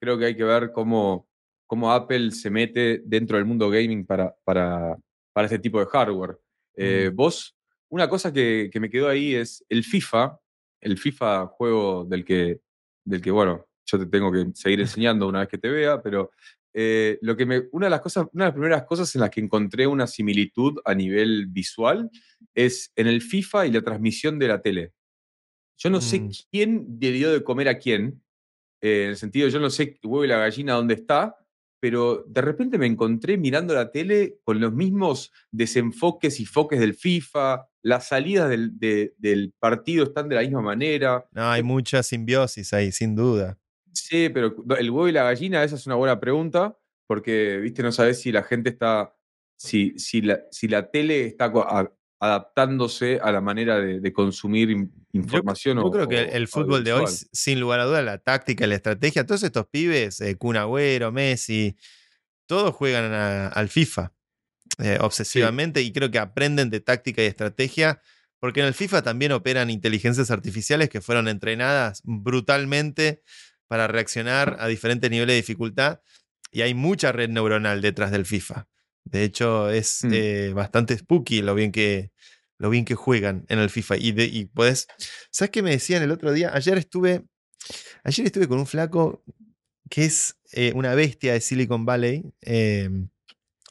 Creo que hay que ver cómo, cómo Apple se mete dentro del mundo gaming para, para, para este tipo de hardware. Eh, mm. ¿Vos una cosa que, me quedó ahí es el FIFA, el FIFA juego del que, del que, bueno, yo te tengo que seguir enseñando una vez que te vea, pero eh, lo que me, una de las cosas, una de las primeras cosas en las que encontré una similitud a nivel visual es en el FIFA y la transmisión de la tele. Yo no sé Mm. quién dio de comer a quién, eh, en el sentido, yo no sé huevo y la gallina dónde está, pero de repente me encontré mirando la tele con los mismos desenfoques y foques del FIFA, las salidas del, de- del partido están de la misma manera. No, hay mucha simbiosis ahí, sin duda. Sí, pero el huevo y la gallina, esa es una buena pregunta, porque, viste, no sabes si la gente está, si, si, la, si la tele está a- adaptándose a la manera de, de consumir in- Yo, información. yo o- creo que el fútbol de hoy, sin lugar a duda, la táctica, la estrategia, todos estos pibes, eh, Kun Agüero, Messi, todos juegan a- al FIFA eh, obsesivamente y creo que aprenden de táctica y estrategia, porque en el FIFA también operan inteligencias artificiales que fueron entrenadas brutalmente para reaccionar a diferentes niveles de dificultad y hay mucha red neuronal detrás del FIFA. De hecho, es Mm. eh, bastante spooky lo bien que, lo bien que juegan en el FIFA. Y, de, y podés- ¿Sabes qué me decían el otro día? Ayer estuve. Ayer estuve con un flaco que es eh, una bestia de Silicon Valley. eh,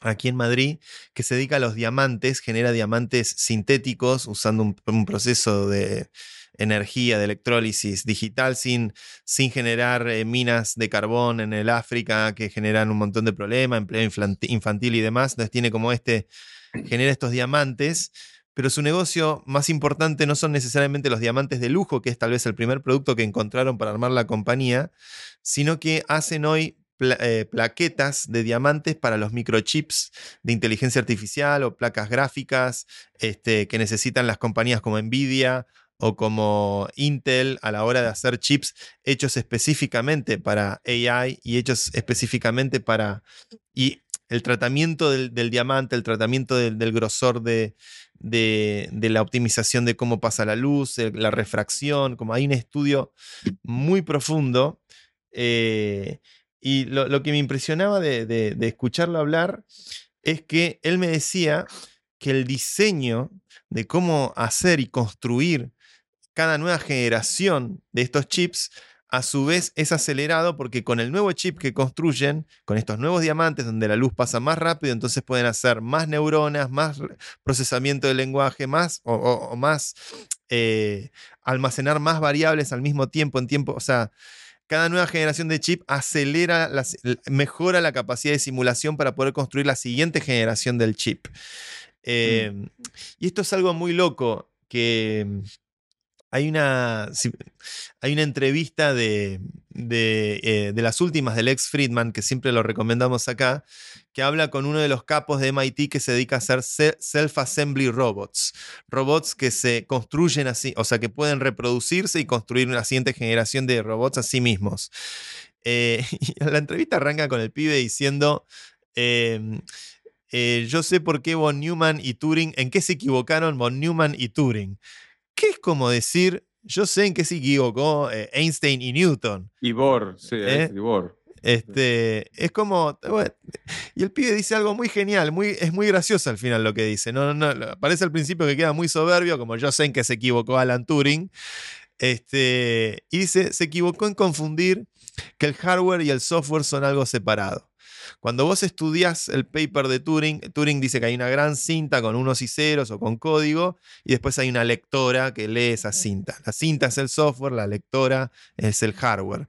aquí en Madrid, que se dedica a los diamantes, genera diamantes sintéticos usando un, proceso de energía, de electrólisis digital, sin, sin generar eh, minas de carbón en el África que generan un montón de problemas, empleo infanti- infantil y demás. Entonces tiene como este, genera estos diamantes, pero su negocio más importante no son necesariamente los diamantes de lujo, que es tal vez el primer producto que encontraron para armar la compañía, sino que hacen hoy eh, plaquetas de diamantes para los microchips de inteligencia artificial o placas gráficas este, que necesitan las compañías como Nvidia o como Intel a la hora de hacer chips hechos específicamente para AI y hechos específicamente para... Y el tratamiento del, diamante, el tratamiento del, grosor de, de, la optimización de cómo pasa la luz, la refracción, como hay un estudio muy profundo. eh, y lo, que me impresionaba de, escucharlo hablar es que él me decía que el diseño de cómo hacer y construir cada nueva generación de estos chips a su vez es acelerado porque con el nuevo chip que construyen, con estos nuevos diamantes donde la luz pasa más rápido, entonces pueden hacer más neuronas, más procesamiento del lenguaje, más o más eh, almacenar más variables al mismo tiempo, en tiempo, o sea, cada nueva generación de chip acelera, las- mejora la capacidad de simulación para poder construir la siguiente generación del chip. Eh, Y esto es algo muy loco que mm, hay una, hay una entrevista de, eh, de las últimas del ex Friedman, que siempre lo recomendamos acá, que habla con uno de los capos de MIT que se dedica a hacer se- self-assembly robots. Robots que se construyen así, o sea, que pueden reproducirse y construir una siguiente generación de robots a sí mismos. Eh, la entrevista arranca con el pibe diciendo... em, eh, yo sé por qué von Neumann y Turing, en qué se equivocaron von Neumann y Turing. Que es como decir, yo sé en qué se equivocó eh, Einstein y Newton. Y Bohr, sí, ¿Eh? y Bohr. Este, es como. bueno, y el pibe dice algo muy genial, muy, es muy gracioso al final lo que dice. No, no, no, parece al principio que queda muy soberbio, como yo sé en qué se equivocó Alan Turing. Este, y dice: se equivocó en confundir que el hardware y el software son algo separado. Cuando vos estudias el paper de Turing, Turing dice que hay una gran cinta con unos y ceros o con código, y después hay una lectora que lee esa cinta. La cinta es el software, la lectora es el hardware.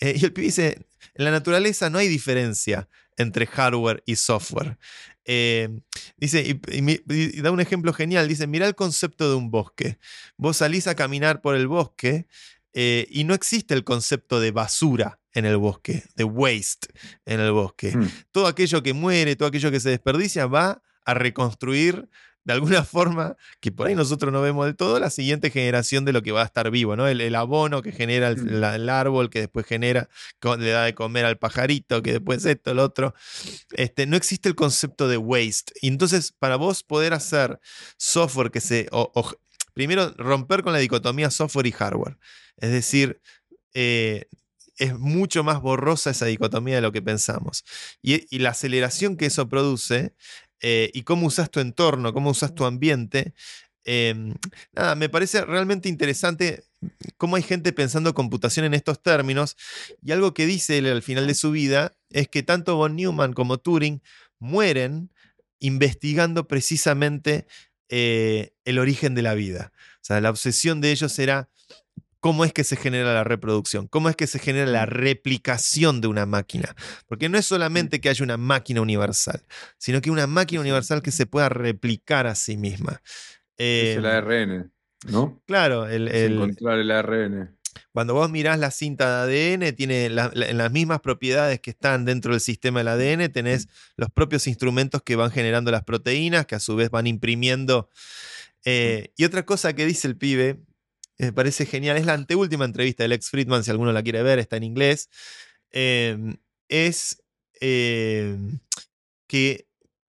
Eh, y el pibe dice, en la naturaleza no hay diferencia entre hardware y software. Eh, dice, y, y mi- y da un ejemplo genial, dice, mira el concepto de un bosque. Vos salís a caminar por el bosque eh, y no existe el concepto de basura en el bosque, de waste en el bosque. Mm. Todo aquello que muere, todo aquello que se desperdicia va a reconstruir de alguna forma, que por ahí nosotros no vemos del todo, la siguiente generación de lo que va a estar vivo, ¿no? El, el abono que genera el, Mm. la- el árbol, que después genera, le da de comer al pajarito, que después esto, el otro. Este, no existe el concepto de waste. Y entonces, para vos poder hacer software que se... o- o- primero, romper con la dicotomía software y hardware. Es decir, eh, es mucho más borrosa esa dicotomía de lo que pensamos. Y, y la aceleración que eso produce eh, y cómo usas tu entorno, cómo usas tu ambiente. eh, nada, me parece realmente interesante cómo hay gente pensando computación en estos términos. Y algo que dice él al final de su vida es que tanto von Neumann como Turing mueren investigando precisamente eh, el origen de la vida. O sea, la obsesión de ellos era cómo es que se genera la reproducción, cómo es que se genera la replicación de una máquina. Porque no es solamente que haya una máquina universal, sino que una máquina universal que se pueda replicar a sí misma. es el Eh, ARN, ¿no? claro, el, Es el- encontrar el ARN. cuando vos mirás la cinta de ADN, tiene la- la- las mismas propiedades que están dentro del sistema del ADN, tenés los propios instrumentos que van generando las proteínas, que a su vez van imprimiendo. Eh, y otra cosa que dice el pibe, me parece genial, es la anteúltima entrevista del ex Friedman, si alguno la quiere ver, está en inglés, eh, es eh, que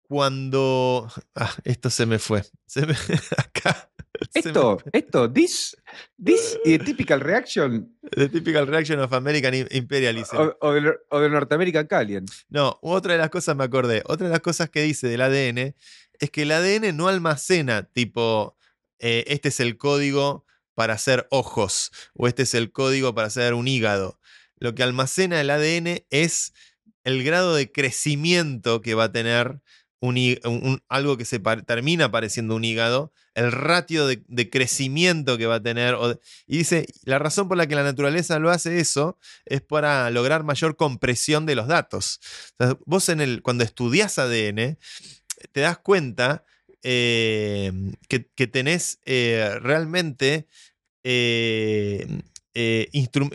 cuando... Ah, esto se me fue. Se me- acá. me Esto, esto, this, this eh, typical reaction The typical reaction of American im- imperialism. o, o de, o de North American. No, otra de las cosas me acordé. Otra de las cosas que dice del ADN es que el ADN no almacena tipo, eh, este es el código para hacer ojos o este es el código para hacer un hígado. Lo que almacena el ADN es el grado de crecimiento que va a tener algo que se termina pareciendo un hígado, el ratio de, crecimiento que va a tener. o y dice, la razón por la que la naturaleza lo hace eso es para lograr mayor compresión de los datos. Vos cuando estudias ADN, te das cuenta eh, que, tenés eh, realmente eh, eh,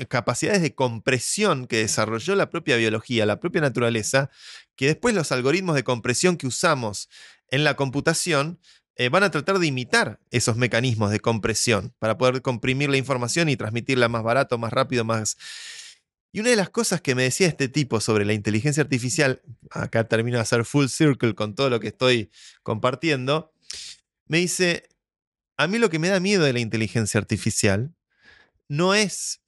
capacidades de compresión que desarrolló la propia biología, la propia naturaleza, que después los algoritmos de compresión que usamos en la computación eh, van a tratar de imitar esos mecanismos de compresión para poder comprimir la información y transmitirla más barato, más rápido, más... Y una de las cosas que me decía este tipo sobre la inteligencia artificial, acá termino de hacer full circle con todo lo que estoy compartiendo, me dice, a mí lo que me da miedo de la inteligencia artificial no es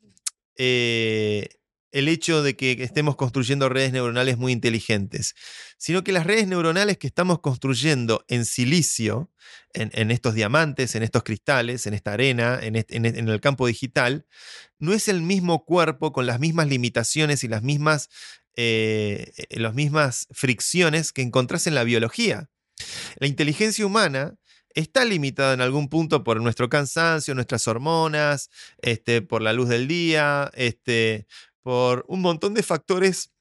eh, el hecho de que estemos construyendo redes neuronales muy inteligentes, sino que las redes neuronales que estamos construyendo en silicio, en, estos diamantes, en estos cristales, en esta arena, en, este- en- el campo digital, no es el mismo cuerpo con las mismas limitaciones y las mismas, eh, eh, mismas fricciones que encontrás en la biología. La inteligencia humana está limitada en algún punto por nuestro cansancio, nuestras hormonas, este, por la luz del día, este, por un montón de factores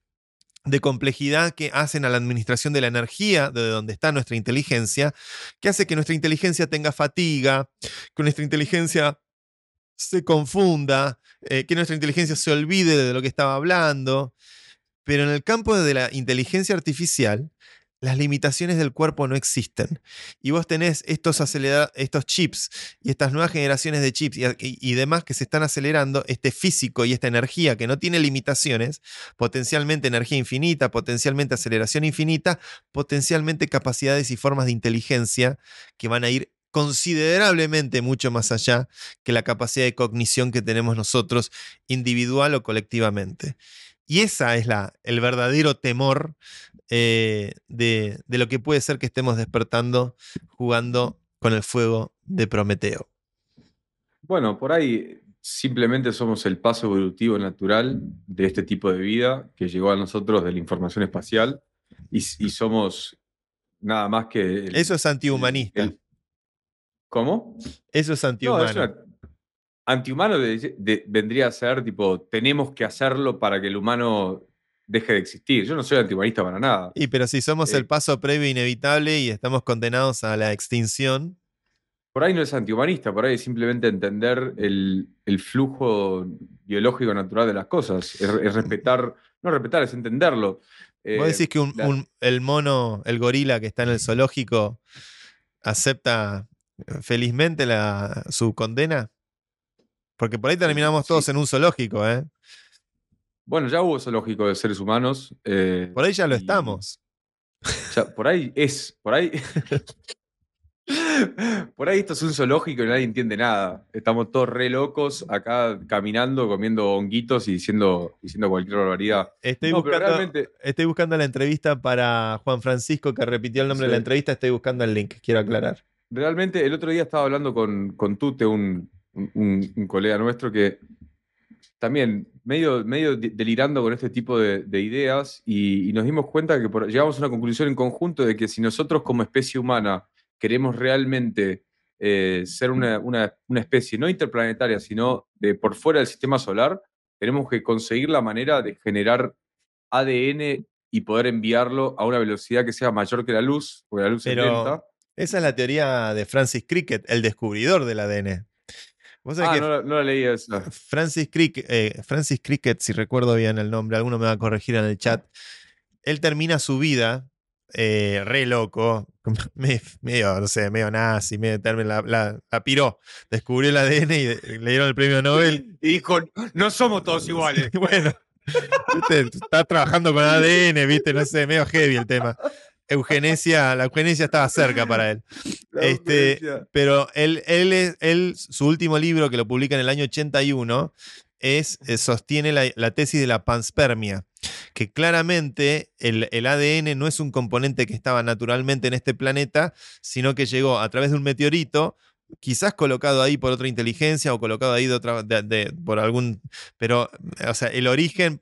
de complejidad que hacen a la administración de la energía, de donde está nuestra inteligencia, que hace que nuestra inteligencia tenga fatiga, que nuestra inteligencia se confunda, eh, que nuestra inteligencia se olvide de lo que estaba hablando. Pero en el campo de la inteligencia artificial, las limitaciones del cuerpo no existen. Y vos tenés estos, acelera- estos chips y estas nuevas generaciones de chips y, y- y demás que se están acelerando, este físico y esta energía que no tiene limitaciones, potencialmente energía infinita, potencialmente aceleración infinita, potencialmente capacidades y formas de inteligencia que van a ir considerablemente mucho más allá que la capacidad de cognición que tenemos nosotros individual o colectivamente. Y esa es la, el verdadero temor eh, de, de lo que puede ser que estemos despertando jugando con el fuego de Prometeo. Bueno, por ahí simplemente somos el paso evolutivo natural de este tipo de vida que llegó a nosotros de la información espacial y, y somos nada más que... el- Eso es antihumanista. el- ¿Cómo? Eso es No, antihumano. antihumano vendría a ser tipo, tenemos que hacerlo para que el humano deje de existir. Yo no soy antihumanista para nada. Y pero si somos Eh, el paso previo inevitable y estamos condenados a la extinción, Por ahí no es antihumanista, por ahí es simplemente entender el, el flujo biológico natural de las cosas. Es, es respetar, no respetar, es entenderlo. Eh, vos decís que un- la- un- el mono, el gorila que está en el zoológico, acepta eh, felizmente la, su condena. Porque por ahí terminamos sí. todos en un zoológico, ¿eh? Bueno, ya hubo zoológico de seres humanos. eh, Por ahí ya lo y estamos. ya- por ahí es, por ahí. Por ahí esto es un zoológico y nadie entiende nada. Estamos todos re locos acá caminando, comiendo honguitos y diciendo, diciendo cualquier barbaridad. Estoy, No, buscando, realmente- estoy buscando la entrevista para Juan Francisco, que repitió el nombre de la entrevista. Estoy buscando el link, quiero aclarar. Realmente, el otro día estaba hablando con, con Tute, un, un- un colega nuestro, que también medio, medio de- delirando con este tipo de, de ideas y, y nos dimos cuenta que por- llegamos a una conclusión en conjunto de que si nosotros como especie humana queremos realmente eh, ser una, especie no interplanetaria, sino de por fuera del sistema solar, tenemos que conseguir la manera de generar ADN y poder enviarlo a una velocidad que sea mayor que la luz, porque la luz es lenta. Esa es la teoría de Francis Cricket, el descubridor del ADN. Ah, no, la leí eso. Francis Cricket, eh, Francis Cricket, si recuerdo bien el nombre, alguno me va a corregir en el chat. Él termina su vida eh, re loco, medio, no sé, medio nazi, medio la, la, piró, descubrió el ADN y le dieron el premio Nobel. Y dijo, no somos todos iguales. bueno, está trabajando con ADN, viste, no sé, medio heavy el tema. Eugenesia, la eugenesia estaba cerca para él. Este, pero él, él, él, su último libro, que lo publica en el año 81, es, eh, sostiene la, tesis de la panspermia, que claramente el, el, ADN no es un componente que estaba naturalmente en este planeta, sino que llegó a través de un meteorito, quizás colocado ahí por otra inteligencia o colocado ahí de otra, por algún, pero, o sea, el origen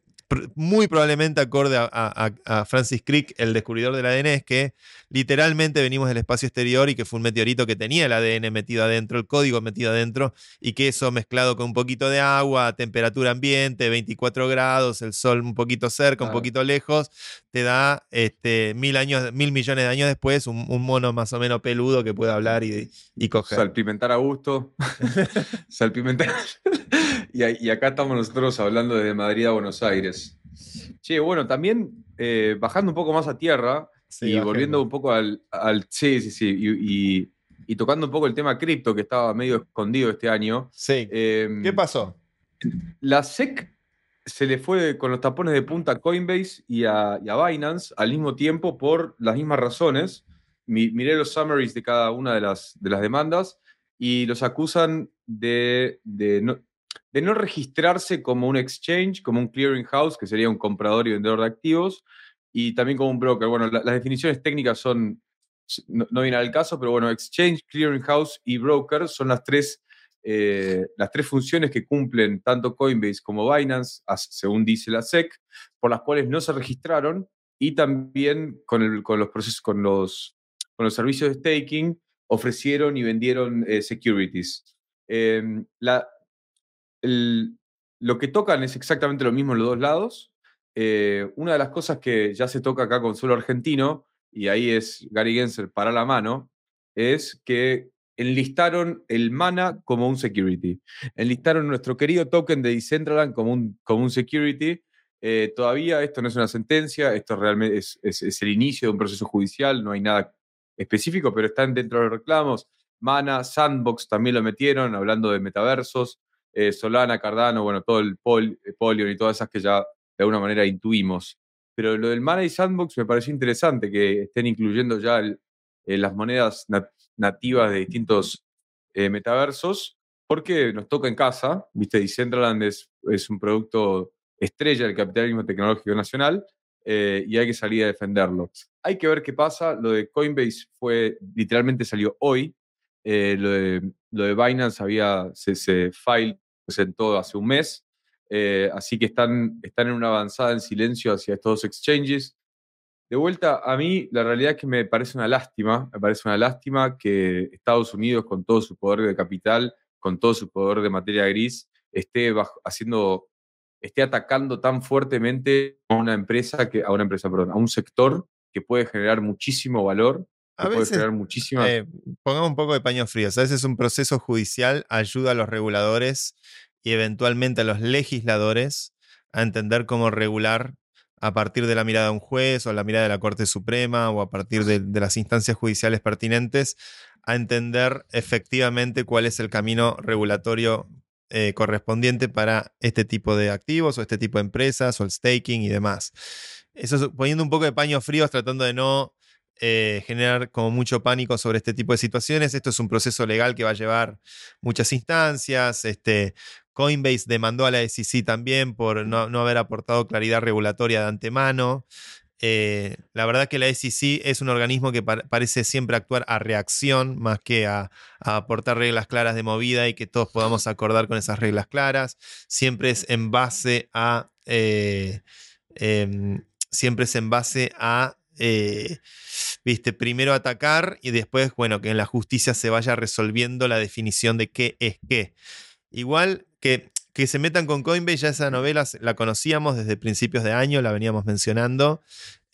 muy probablemente acorde a, Francis Crick, el descubridor del ADN, es que literalmente venimos del espacio exterior y que fue un meteorito que tenía el ADN metido adentro, el código metido adentro, y que eso mezclado con un poquito de agua, temperatura ambiente, 24 grados, el sol un poquito cerca, un poquito lejos, te da este, mil, años, mil millones de años después un, mono más o menos peludo que puede hablar y, y coger. Salpimentar a gusto. Salpimentar. Y, acá estamos nosotros hablando desde Madrid a Buenos Aires. Sí, bueno, también eh, bajando un poco más a tierra y volviendo un poco al, sí, sí, sí, y, tocando un poco el tema cripto que estaba medio escondido este año. Sí. Em, ¿Qué pasó? La SEC se le fue con los tapones de punta a Coinbase y a, Binance al mismo tiempo por las mismas razones. miré los summaries de cada una de las, de las demandas y los acusan de, de de no registrarse como un exchange, como un clearing house, que sería un comprador y vendedor de activos, y también como un broker. Bueno, las definiciones técnicas son, no, vienen al caso, pero bueno, exchange, clearing house y broker son las tres, eh, las tres funciones que cumplen tanto Coinbase como Binance, según dice la SEC, por las cuales no se registraron, y también con, el, con los procesos, con los, con los servicios de staking, ofrecieron y vendieron eh, securities. Em, la, lo que tocan es exactamente lo mismo en los dos lados. Eh, una de las cosas que ya se toca acá con suelo argentino, y ahí es Gary Gensler para la mano, es que enlistaron el MANA como un security. Enlistaron nuestro querido token de Decentraland como un, como un security. Eh, todavía esto no es una sentencia, esto realmente es, es, el inicio de un proceso judicial, no hay nada específico, pero están dentro de los reclamos. Mana, Sandbox también lo metieron, hablando de metaversos. Eh, Solana, Cardano, bueno, todo el Pol, eh, y todas esas que ya de alguna manera intuimos. Pero lo del Mana y Sandbox me pareció interesante que estén incluyendo ya eh, las monedas nativas de distintos metaversos, porque nos toca en casa, viste, Decentraland es, es un producto estrella del capitalismo tecnológico nacional y hay que salir a defenderlo. Hay que ver qué pasa. Lo de Coinbase fue, literalmente salió hoy. lo, de, lo de Binance había, se, se file presentó hace un mes. Eh, así que están, están en una avanzada en silencio hacia estos dos exchanges. De vuelta, a mí la realidad es que me parece una lástima, me parece una lástima que Estados Unidos, con todo su poder de capital, con todo su poder de materia gris, esté haciendo, esté atacando tan fuertemente a una empresa que, a una empresa, perdón, a un sector que puede generar muchísimo valor a puede generar muchísimas. Eh, pongamos un poco de paños fríos. A veces un proceso judicial ayuda a los reguladores y eventualmente a los legisladores a entender cómo regular a partir de la mirada de un juez o la mirada de la Corte Suprema o a partir de, las instancias judiciales pertinentes, a entender efectivamente cuál es el camino regulatorio eh, correspondiente para este tipo de activos o este tipo de empresas o el staking y demás. Eso poniendo un poco de paños fríos, tratando de no eh, generar como mucho pánico sobre este tipo de situaciones. Esto es un proceso legal que va a llevar muchas instancias. Este, Coinbase demandó a la SEC también por no, haber aportado claridad regulatoria de antemano. Eh, la verdad que la SEC es un organismo que parece siempre actuar a reacción más que a, aportar reglas claras de movida y que todos podamos acordar con esas reglas claras. Siempre es en base a... Eh, em, siempre es en base a eh, viste, primero atacar y después, bueno, que en la justicia se vaya resolviendo la definición de qué es qué. Igual que, que se metan con Coinbase, ya esa novela la conocíamos desde principios de año, la veníamos mencionando.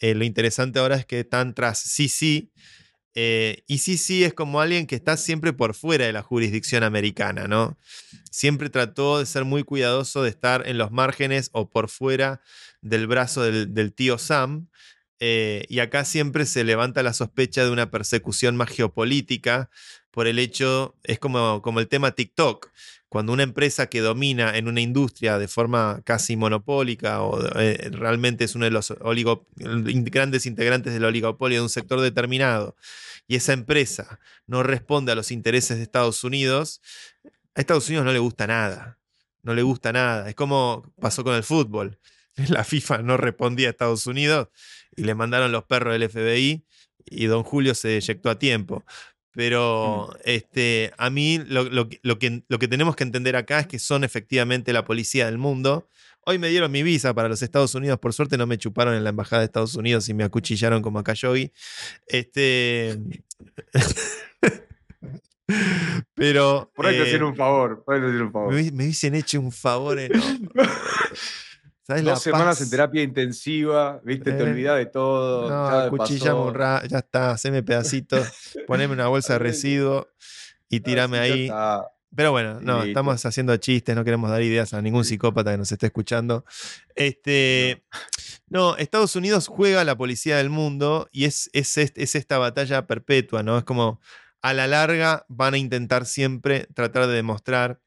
Eh, lo interesante ahora es que están tras CC. Eh, y CC es como alguien que está siempre por fuera de la jurisdicción americana, ¿no? Siempre trató de ser muy cuidadoso de estar en los márgenes o por fuera del brazo del, tío Sam. Eh, y acá siempre se levanta la sospecha de una persecución más geopolítica por el hecho, es como, como el tema TikTok cuando una empresa que domina en una industria de forma casi monopólica o eh, realmente es uno de los grandes integrantes del oligopolio de un sector determinado y esa empresa no responde a los intereses de Estados Unidos, a Estados Unidos no le gusta nada. No le gusta nada. Es como pasó con el fútbol. La FIFA no respondía a Estados Unidos y le mandaron los perros del FBI y don Julio se eyectó a tiempo. Pero mm. este, a mí lo, que, lo, que, tenemos que entender acá es que son efectivamente la policía del mundo. Hoy me dieron mi visa para los Estados Unidos. Por suerte no me chuparon en la embajada de Estados Unidos y me acuchillaron como a Kayogi. Este. Pero. Por ahí te eh, un favor. Por un favor. Me, me hubiesen hecho un favor enorme. Dos semanas en terapia intensiva, viste, te eh, olvidás de todo. No, cuchillamos ya está, haceme pedacitos, poneme una bolsa de residuos y tirame ahí. Pero bueno, no, estamos haciendo chistes, no queremos dar ideas a ningún psicópata que nos esté escuchando. Este, no, Estados Unidos juega a la policía del mundo y es, es, es esta batalla perpetua, ¿no? Es como a la larga van a intentar siempre tratar de demostrar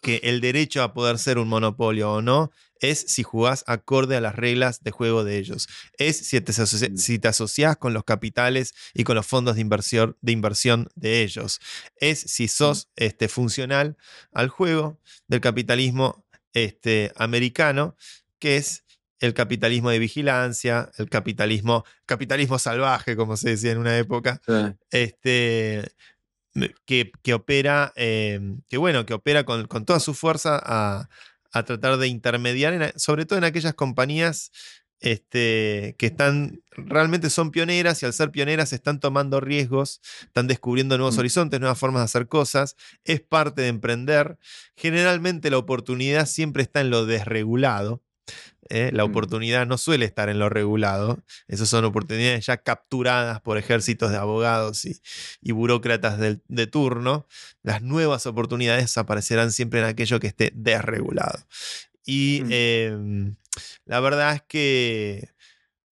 que el derecho a poder ser un monopolio o no es si jugás acorde a las reglas de juego de ellos. Es si te, mm. si te asociás con los capitales y con los fondos de inversión de, inversión de ellos. Es si mm. sos este, funcional al juego del capitalismo este, americano, que es el capitalismo de vigilancia, el capitalismo, capitalismo salvaje, como se decía en una época, este, que, opera, em, que bueno, que opera con, toda su fuerza a, tratar de intermediar, sobre todo en aquellas compañías este, que están, realmente son pioneras y al ser pioneras están tomando riesgos, están descubriendo nuevos mm. horizontes, nuevas formas de hacer cosas, es parte de emprender. Generalmente la oportunidad siempre está en lo desregulado. ¿Eh? La mm. oportunidad no suele estar en lo regulado. Esas son oportunidades ya capturadas por ejércitos de abogados y, burócratas de, turno. Las nuevas oportunidades aparecerán siempre en aquello que esté desregulado. Y mm. em, la verdad es que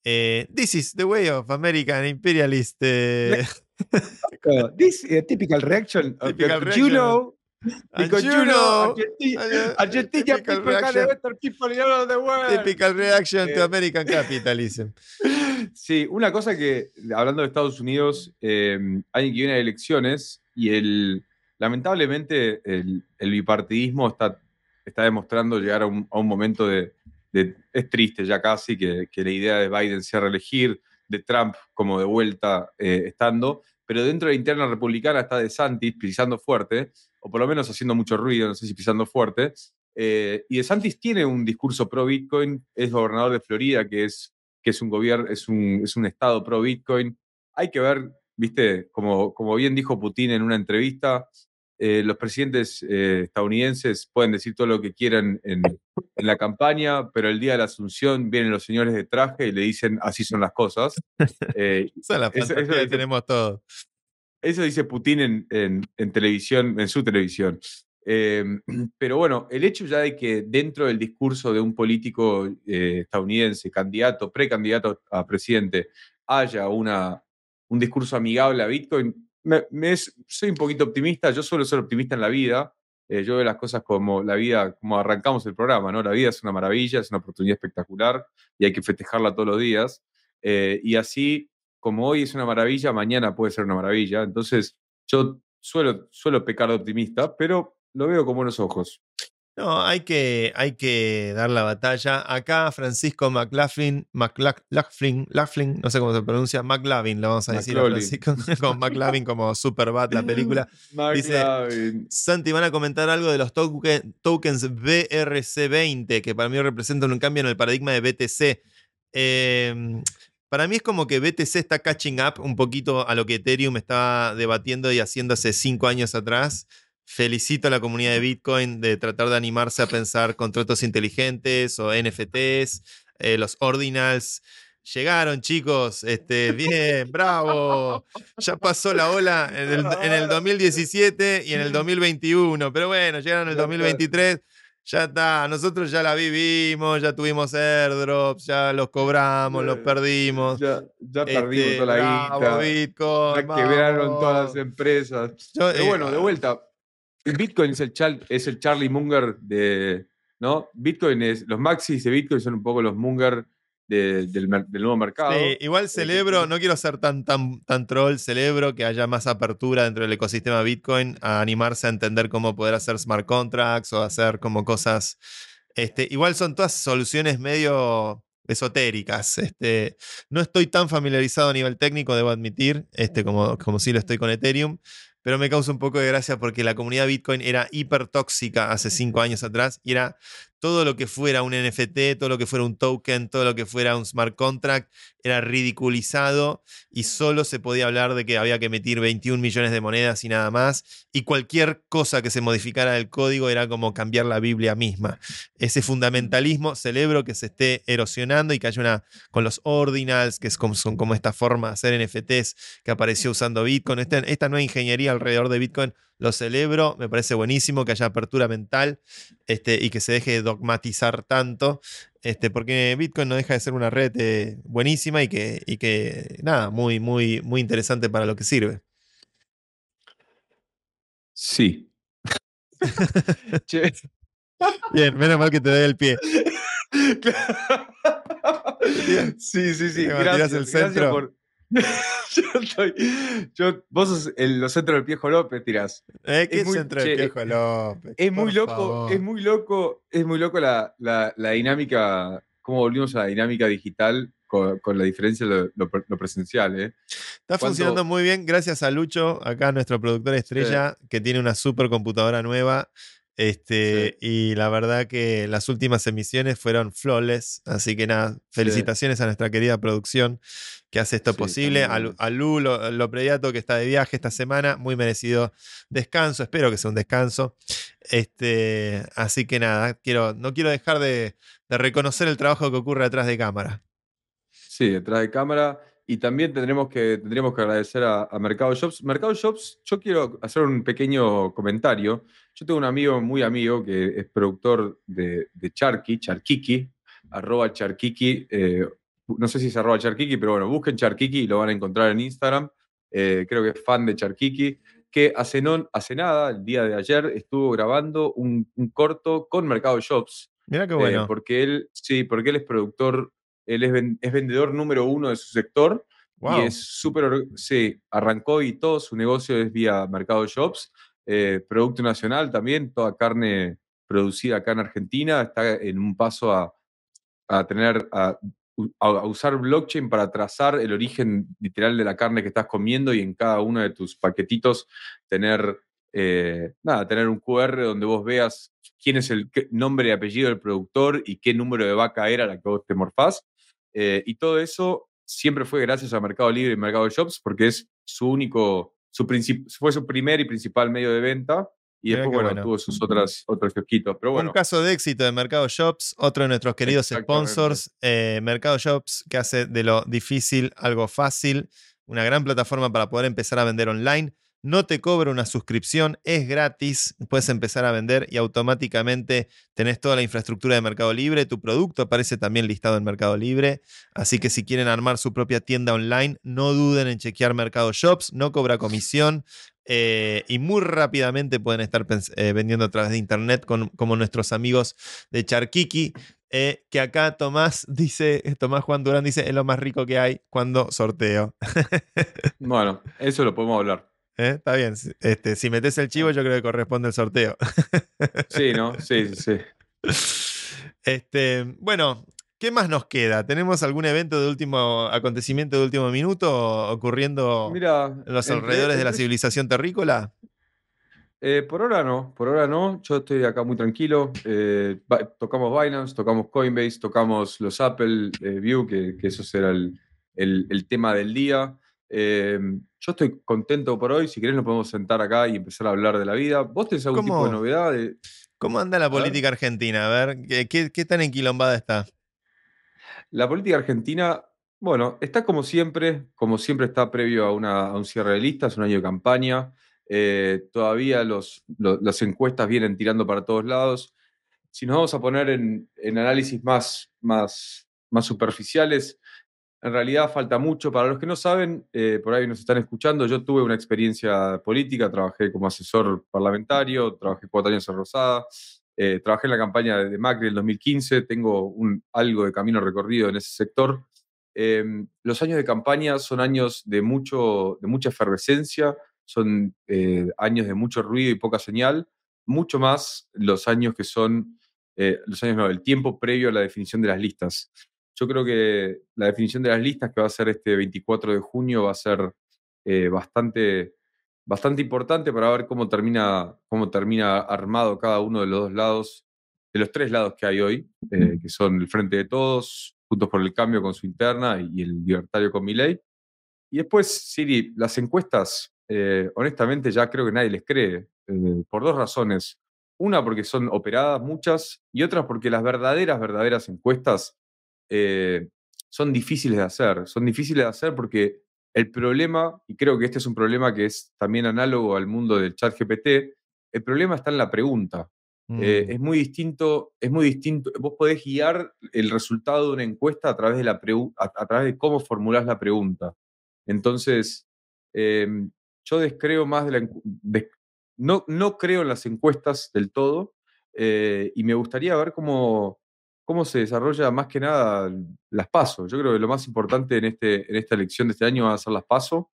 eh, this is the way of American imperialist. Eh. this typical reaction. Typical reaction. You know, Because you know, Argentina, people all the world. Typical reaction to. American capitalism. Sí, una cosa que, hablando de Estados Unidos, eh, alguien que viene elecciones y el, lamentablemente el, bipartidismo está, está demostrando llegar a un, a un momento de, Es triste ya casi que, que, la idea de Biden sea reelegir, de Trump como de vuelta eh, estando, pero dentro de la interna republicana está de Santis pisando fuerte o por lo menos haciendo mucho ruido, no sé si pisando fuerte. Eh, y De Santis tiene un discurso pro Bitcoin, es gobernador de Florida, que es, que es un gobierno, es un, es un estado pro Bitcoin. Hay que ver, viste, como, como bien dijo Putin en una entrevista, eh, los presidentes eh, estadounidenses pueden decir todo lo que quieran en, en, la campaña, pero el día de la asunción vienen los señores de traje y le dicen así son las cosas. Esa es la fantasía que tenemos todos. Eso dice Putin en, televisión, en su televisión. Em, pero bueno, el hecho ya de que dentro del discurso de un político eh, estadounidense, candidato, precandidato a presidente, haya una, un discurso amigable a Bitcoin, me, soy un poquito optimista. Yo suelo ser optimista en la vida. Eh, yo veo las cosas como la vida, como arrancamos el programa, ¿no? La vida es una maravilla, es una oportunidad espectacular y hay que festejarla todos los días. Eh, y así como hoy es una maravilla, mañana puede ser una maravilla. Entonces, yo suelo, suelo pecar de optimista, pero lo veo con buenos ojos. No, hay que, hay que dar la batalla. Acá Francisco McLaughlin, McLaughlin, Laughlin, no sé cómo se pronuncia, McLaughlin, lo vamos a decir a Francisco, con McLaughlin como Superbad, la película. Dice, Santi, van a comentar algo de los tokens BRC20, que para mí representan un cambio en el paradigma de BTC. Eh, para mí es como que BTC está catching up un poquito a lo que Ethereum estaba debatiendo y haciendo hace cinco años atrás. Felicito a la comunidad de Bitcoin de tratar de animarse a pensar contratos inteligentes o NFTs, eh, los ordinals. Llegaron, chicos. Este, bien, bravo. Ya pasó la ola en el, en el 2017 y en el 2021. Pero bueno, llegaron en el 2023 ya está, nosotros ya la vivimos, ya tuvimos airdrops, ya los cobramos, los perdimos. Ya, ya perdimos este, toda la guita. Bitcoin, ya quebraron todas las empresas. Pero eh, bueno, de vuelta, Bitcoin es el, es el Charlie Munger de. ¿No? Bitcoin es. Los maxis de Bitcoin son un poco los Munger del, nuevo mercado. Sí, igual eh, celebro, no quiero ser tan, tan, tan troll, celebro que haya más apertura dentro del ecosistema Bitcoin a animarse a entender cómo poder hacer smart contracts o hacer como cosas. Este, igual son todas soluciones medio esotéricas. Este, no estoy tan familiarizado a nivel técnico, debo admitir, este, como, como sí lo estoy con Ethereum, pero me causa un poco de gracia porque la comunidad Bitcoin era hiper tóxica hace cinco años atrás y era todo lo que fuera un NFT, todo lo que fuera un token, todo lo que fuera un smart contract, era ridiculizado y solo se podía hablar de que había que emitir 21 millones de monedas y nada más. Y cualquier cosa que se modificara del código era como cambiar la Biblia misma. Ese fundamentalismo, celebro que se esté erosionando y que haya una con los ordinals, que es como, son como esta forma de hacer NFTs que apareció usando Bitcoin. Esta, esta nueva ingeniería alrededor de Bitcoin lo celebro, me parece buenísimo que haya apertura mental este, y que se deje de dogmatizar tanto, este, porque Bitcoin no deja de ser una red eh, buenísima y que, y que, nada, muy, muy, muy interesante para lo que sirve. Sí. Bien, menos mal que te dé el pie. Sí, sí, sí. Gracias, el centro. por, yo estoy. Yo, vos sos el, los centros del Piejo López, tirás. ¿Eh? ¿Qué es centro del Piejo López? Es muy loco, es muy loco, es muy loco la, la, la, dinámica, cómo volvimos a la dinámica digital con, con la diferencia de lo, lo, presencial. ¿eh? Está funcionando muy bien, gracias a Lucho, acá nuestro productor estrella, que tiene una super computadora nueva este, Y la verdad que las últimas emisiones fueron flawless. Así que nada, felicitaciones a nuestra querida producción que hace esto posible. A, Lu, lo, prediato que está de viaje esta semana. Muy merecido descanso. Espero que sea un descanso. Este, así que nada, quiero, no quiero dejar de, de reconocer el trabajo que ocurre detrás de cámara. Sí, detrás de cámara. Y también tendremos que, tendríamos que agradecer a, Mercado Shops. Mercado Shops, yo quiero hacer un pequeño comentario. Yo tengo un amigo muy amigo que es productor de, de Charqui, Charkiki, arroba Charkiki. Eh, no sé si es arroba Charkiki, pero bueno, busquen Charkiki y lo van a encontrar en Instagram. Eh, creo que es fan de Charkiki, que hace, no, hace nada, el día de ayer, estuvo grabando un, corto con Mercado Shops. Mira qué bueno. Eh, porque él, sí, porque él es productor él es, vendedor número uno de su sector y es súper, sí, arrancó y todo su negocio es vía Mercado Shops, eh, producto nacional también, toda carne producida acá en Argentina, está en un paso a, tener, a, usar blockchain para trazar el origen literal de la carne que estás comiendo y en cada uno de tus paquetitos tener, eh, nada, tener un QR donde vos veas quién es el nombre y apellido del productor y qué número de vaca era la que vos te morfás. Eh, y todo eso siempre fue gracias a Mercado Libre y Mercado Shops porque es su único, su fue su primer y principal medio de venta. Y después, bueno, tuvo sus otras, otros kiosquitos. Pero bueno. Un caso de éxito de Mercado Shops, otro de nuestros queridos sponsors, eh, Mercado Shops, que hace de lo difícil algo fácil, una gran plataforma para poder empezar a vender online no te cobra una suscripción, es gratis, puedes empezar a vender y automáticamente tenés toda la infraestructura de Mercado Libre, tu producto aparece también listado en Mercado Libre, así que si quieren armar su propia tienda online, no duden en chequear Mercado Shops, no cobra comisión. Eh, y muy rápidamente pueden estar eh, vendiendo a través de internet como nuestros amigos de Charkiki, eh, que acá Tomás dice, Tomás Juan Durán dice, es lo más rico que hay cuando sorteo. bueno, eso lo podemos hablar. ¿Eh? Está bien. Este, si metes el chivo, yo creo que corresponde el sorteo. Sí, ¿no? Sí, sí. Este, bueno, ¿qué más nos queda? ¿Tenemos algún evento de último acontecimiento de último minuto ocurriendo en los alrededores de la civilización terrícola? Eh, por ahora no, por ahora no. Yo estoy acá muy tranquilo. Eh, tocamos Binance, tocamos Coinbase, tocamos los Apple View, que, que eso será el, el, tema del día. Eh, yo estoy contento por hoy. Si querés, nos podemos sentar acá y empezar a hablar de la vida. ¿Vos tenés algún tipo de novedad? ¿Cómo anda la política argentina? A ver, ¿qué, qué tan enquilombada está? La política argentina, bueno, está como siempre, como siempre está previo a, una, un cierre de listas, un año de campaña. Eh, todavía los, las encuestas vienen tirando para todos lados. Si nos vamos a poner en, análisis más, más, más superficiales, en realidad falta mucho. Para los que no saben, eh, por ahí nos están escuchando, yo tuve una experiencia política, trabajé como asesor parlamentario, trabajé cuatro años en Rosada, eh, trabajé en la campaña de Macri en el 2015, tengo algo de camino recorrido en ese sector. Em, los años de campaña son años de, mucho, de mucha efervescencia, son eh, años de mucho ruido y poca señal, mucho más los años que son, los años no, el tiempo previo a la definición de las listas. Yo creo que la definición de las listas que va a ser este 24 de junio va a ser bastante bastante importante para ver cómo termina, cómo termina armado cada uno de los dos lados, de los tres lados que hay hoy, eh, que son el Frente de Todos, Juntos por el Cambio con su interna y el Libertario con mi ley. Y después, Siri, las encuestas, eh, honestamente ya creo que nadie les cree, eh, por dos razones. Una, porque son operadas muchas, y otra, porque las verdaderas, verdaderas encuestas son difíciles de hacer. Son difíciles de hacer porque el problema, y creo que este es un problema que es también análogo al mundo del chat GPT, el problema está en la pregunta. Eh, mm. es muy distinto, es muy distinto. Vos podés guiar el resultado de una encuesta a través de, la a, través de cómo formulás la pregunta. Entonces, em, yo descreo más de la... no, no creo en las encuestas del todo eh, y me gustaría ver cómo, cómo se desarrolla más que nada las pasos. Yo creo que lo más importante en, este, en esta elección de este año va a ser las pasos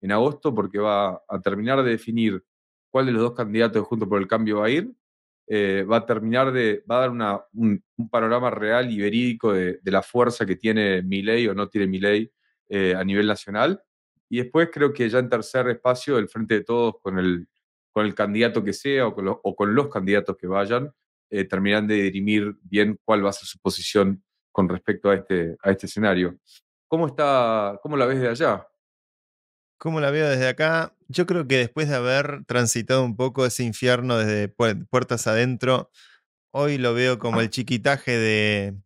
en agosto, porque va a terminar de definir cuál de los dos candidatos junto por el cambio va a ir. Eh, va a terminar de, va a dar una, un, panorama real y verídico de, la fuerza que tiene mi ley o no tiene mi ley eh, a nivel nacional. Y después creo que ya en tercer espacio, el Frente de Todos con el, con el candidato que sea o con, o con los candidatos que vayan, eh, terminan de dirimir bien cuál va a ser su posición con respecto a este, a este escenario. ¿Cómo, está, ¿Cómo la ves de allá? ¿Cómo la veo desde acá? Yo creo que después de haber transitado un poco ese infierno desde puertas adentro, hoy lo veo como el chiquitaje de,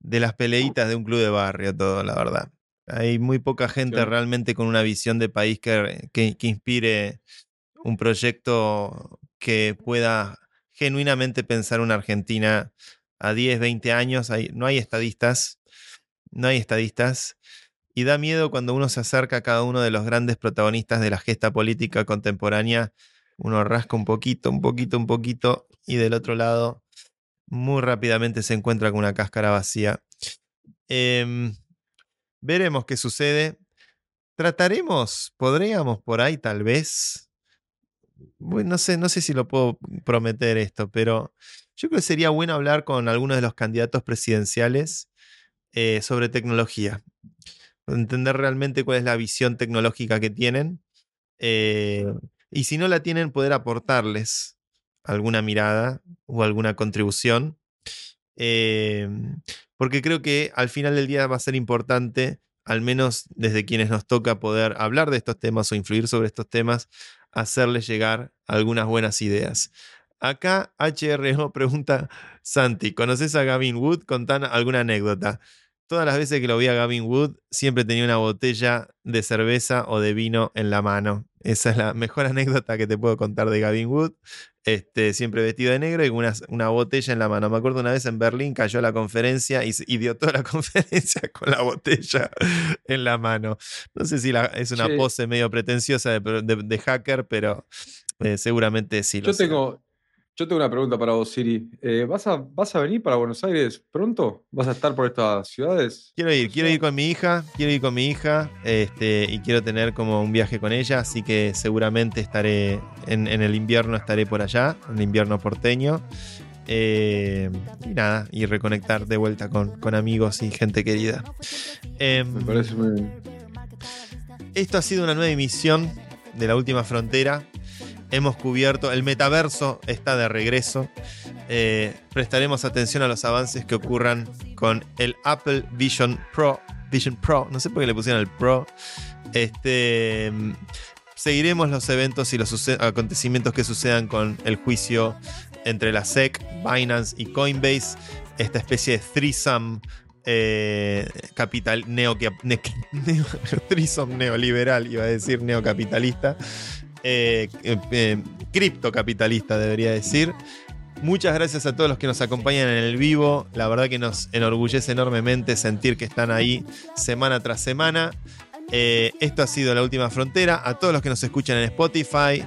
de las peleitas de un club de barrio, todo, la verdad. Hay muy poca gente realmente con una visión de país que, que, que, inspire un proyecto que pueda genuinamente pensar una Argentina a 10, 20 años. no hay estadistas, no hay estadistas. Y da miedo cuando uno se acerca a cada uno de los grandes protagonistas de la gesta política contemporánea. Uno rasca un poquito, un poquito, un poquito, y del otro lado muy rápidamente se encuentra con una cáscara vacía. Em, veremos qué sucede. Trataremos, podríamos por ahí tal vez no sé, no sé si lo puedo prometer esto, pero yo creo que sería bueno hablar con algunos de los candidatos presidenciales eh, sobre tecnología. Entender realmente cuál es la visión tecnológica que tienen. Eh, y si no la tienen, poder aportarles alguna mirada o alguna contribución. Eh, porque creo que al final del día va a ser importante, al menos desde quienes nos toca poder hablar de estos temas o influir sobre estos temas, hacerle llegar algunas buenas ideas. Acá HRO pregunta, Santi, ¿conoces a Gavin Wood? Contan alguna anécdota. Todas las veces que lo vi a Gavin Wood, siempre tenía una botella de cerveza o de vino en la mano. Esa es la mejor anécdota que te puedo contar de Gavin Wood. Este, siempre vestido de negro y con una, botella en la mano. Me acuerdo una vez en Berlín cayó a la conferencia y, dio toda la conferencia con la botella en la mano. No sé si es una pose medio pretenciosa de, hacker, pero eh, seguramente sí lo Yo tengo, yo tengo una pregunta para vos, Siri. Eh, ¿vas, a, ¿Vas a venir para Buenos Aires pronto? ¿Vas a estar por estas ciudades? Quiero ir, quiero ir con mi hija, quiero ir con mi hija este, y quiero tener como un viaje con ella, así que seguramente estaré en, el invierno, estaré por allá, en el invierno porteño. Eh, y nada, y reconectar de vuelta con, con amigos y gente querida. Em, Me parece muy bien. Esto ha sido una nueva emisión de La Última Frontera hemos cubierto, el metaverso está de regreso. Eh, prestaremos atención a los avances que ocurran con el Apple Vision Pro Vision Pro, no sé por qué le pusieron el Pro. Este, seguiremos los eventos y los acontecimientos que sucedan con el juicio entre la SEC, Binance y Coinbase, esta especie de threesome eh, capital, neo, neoliberal, iba a decir neocapitalista, eh, eh, criptocapitalista debería decir. Muchas gracias a todos los que nos acompañan en el vivo. La verdad que nos enorgullece enormemente sentir que están ahí semana tras semana. esto ha sido La Última Frontera. A todos los que nos escuchan en Spotify,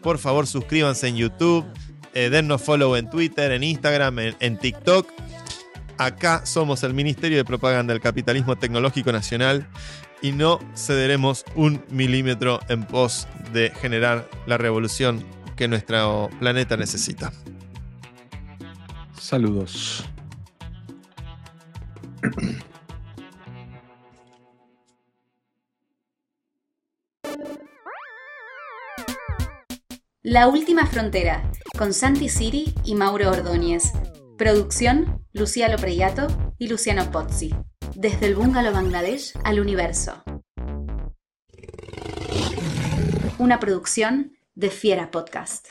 por favor suscríbanse en YouTube, dennos follow en Twitter, en Instagram, en TikTok. Acá somos el Ministerio de Propaganda del Capitalismo Tecnológico Nacional y no cederemos un milímetro en pos de generar la revolución que nuestro planeta necesita. Saludos. La Última Frontera, con Santi Siri y Mauro Ordóñez. Producción, Luciano Preyato y Luciano Pozzi. Desde el bungalow Bangladesh al universo. Una producción de Fiera Podcast.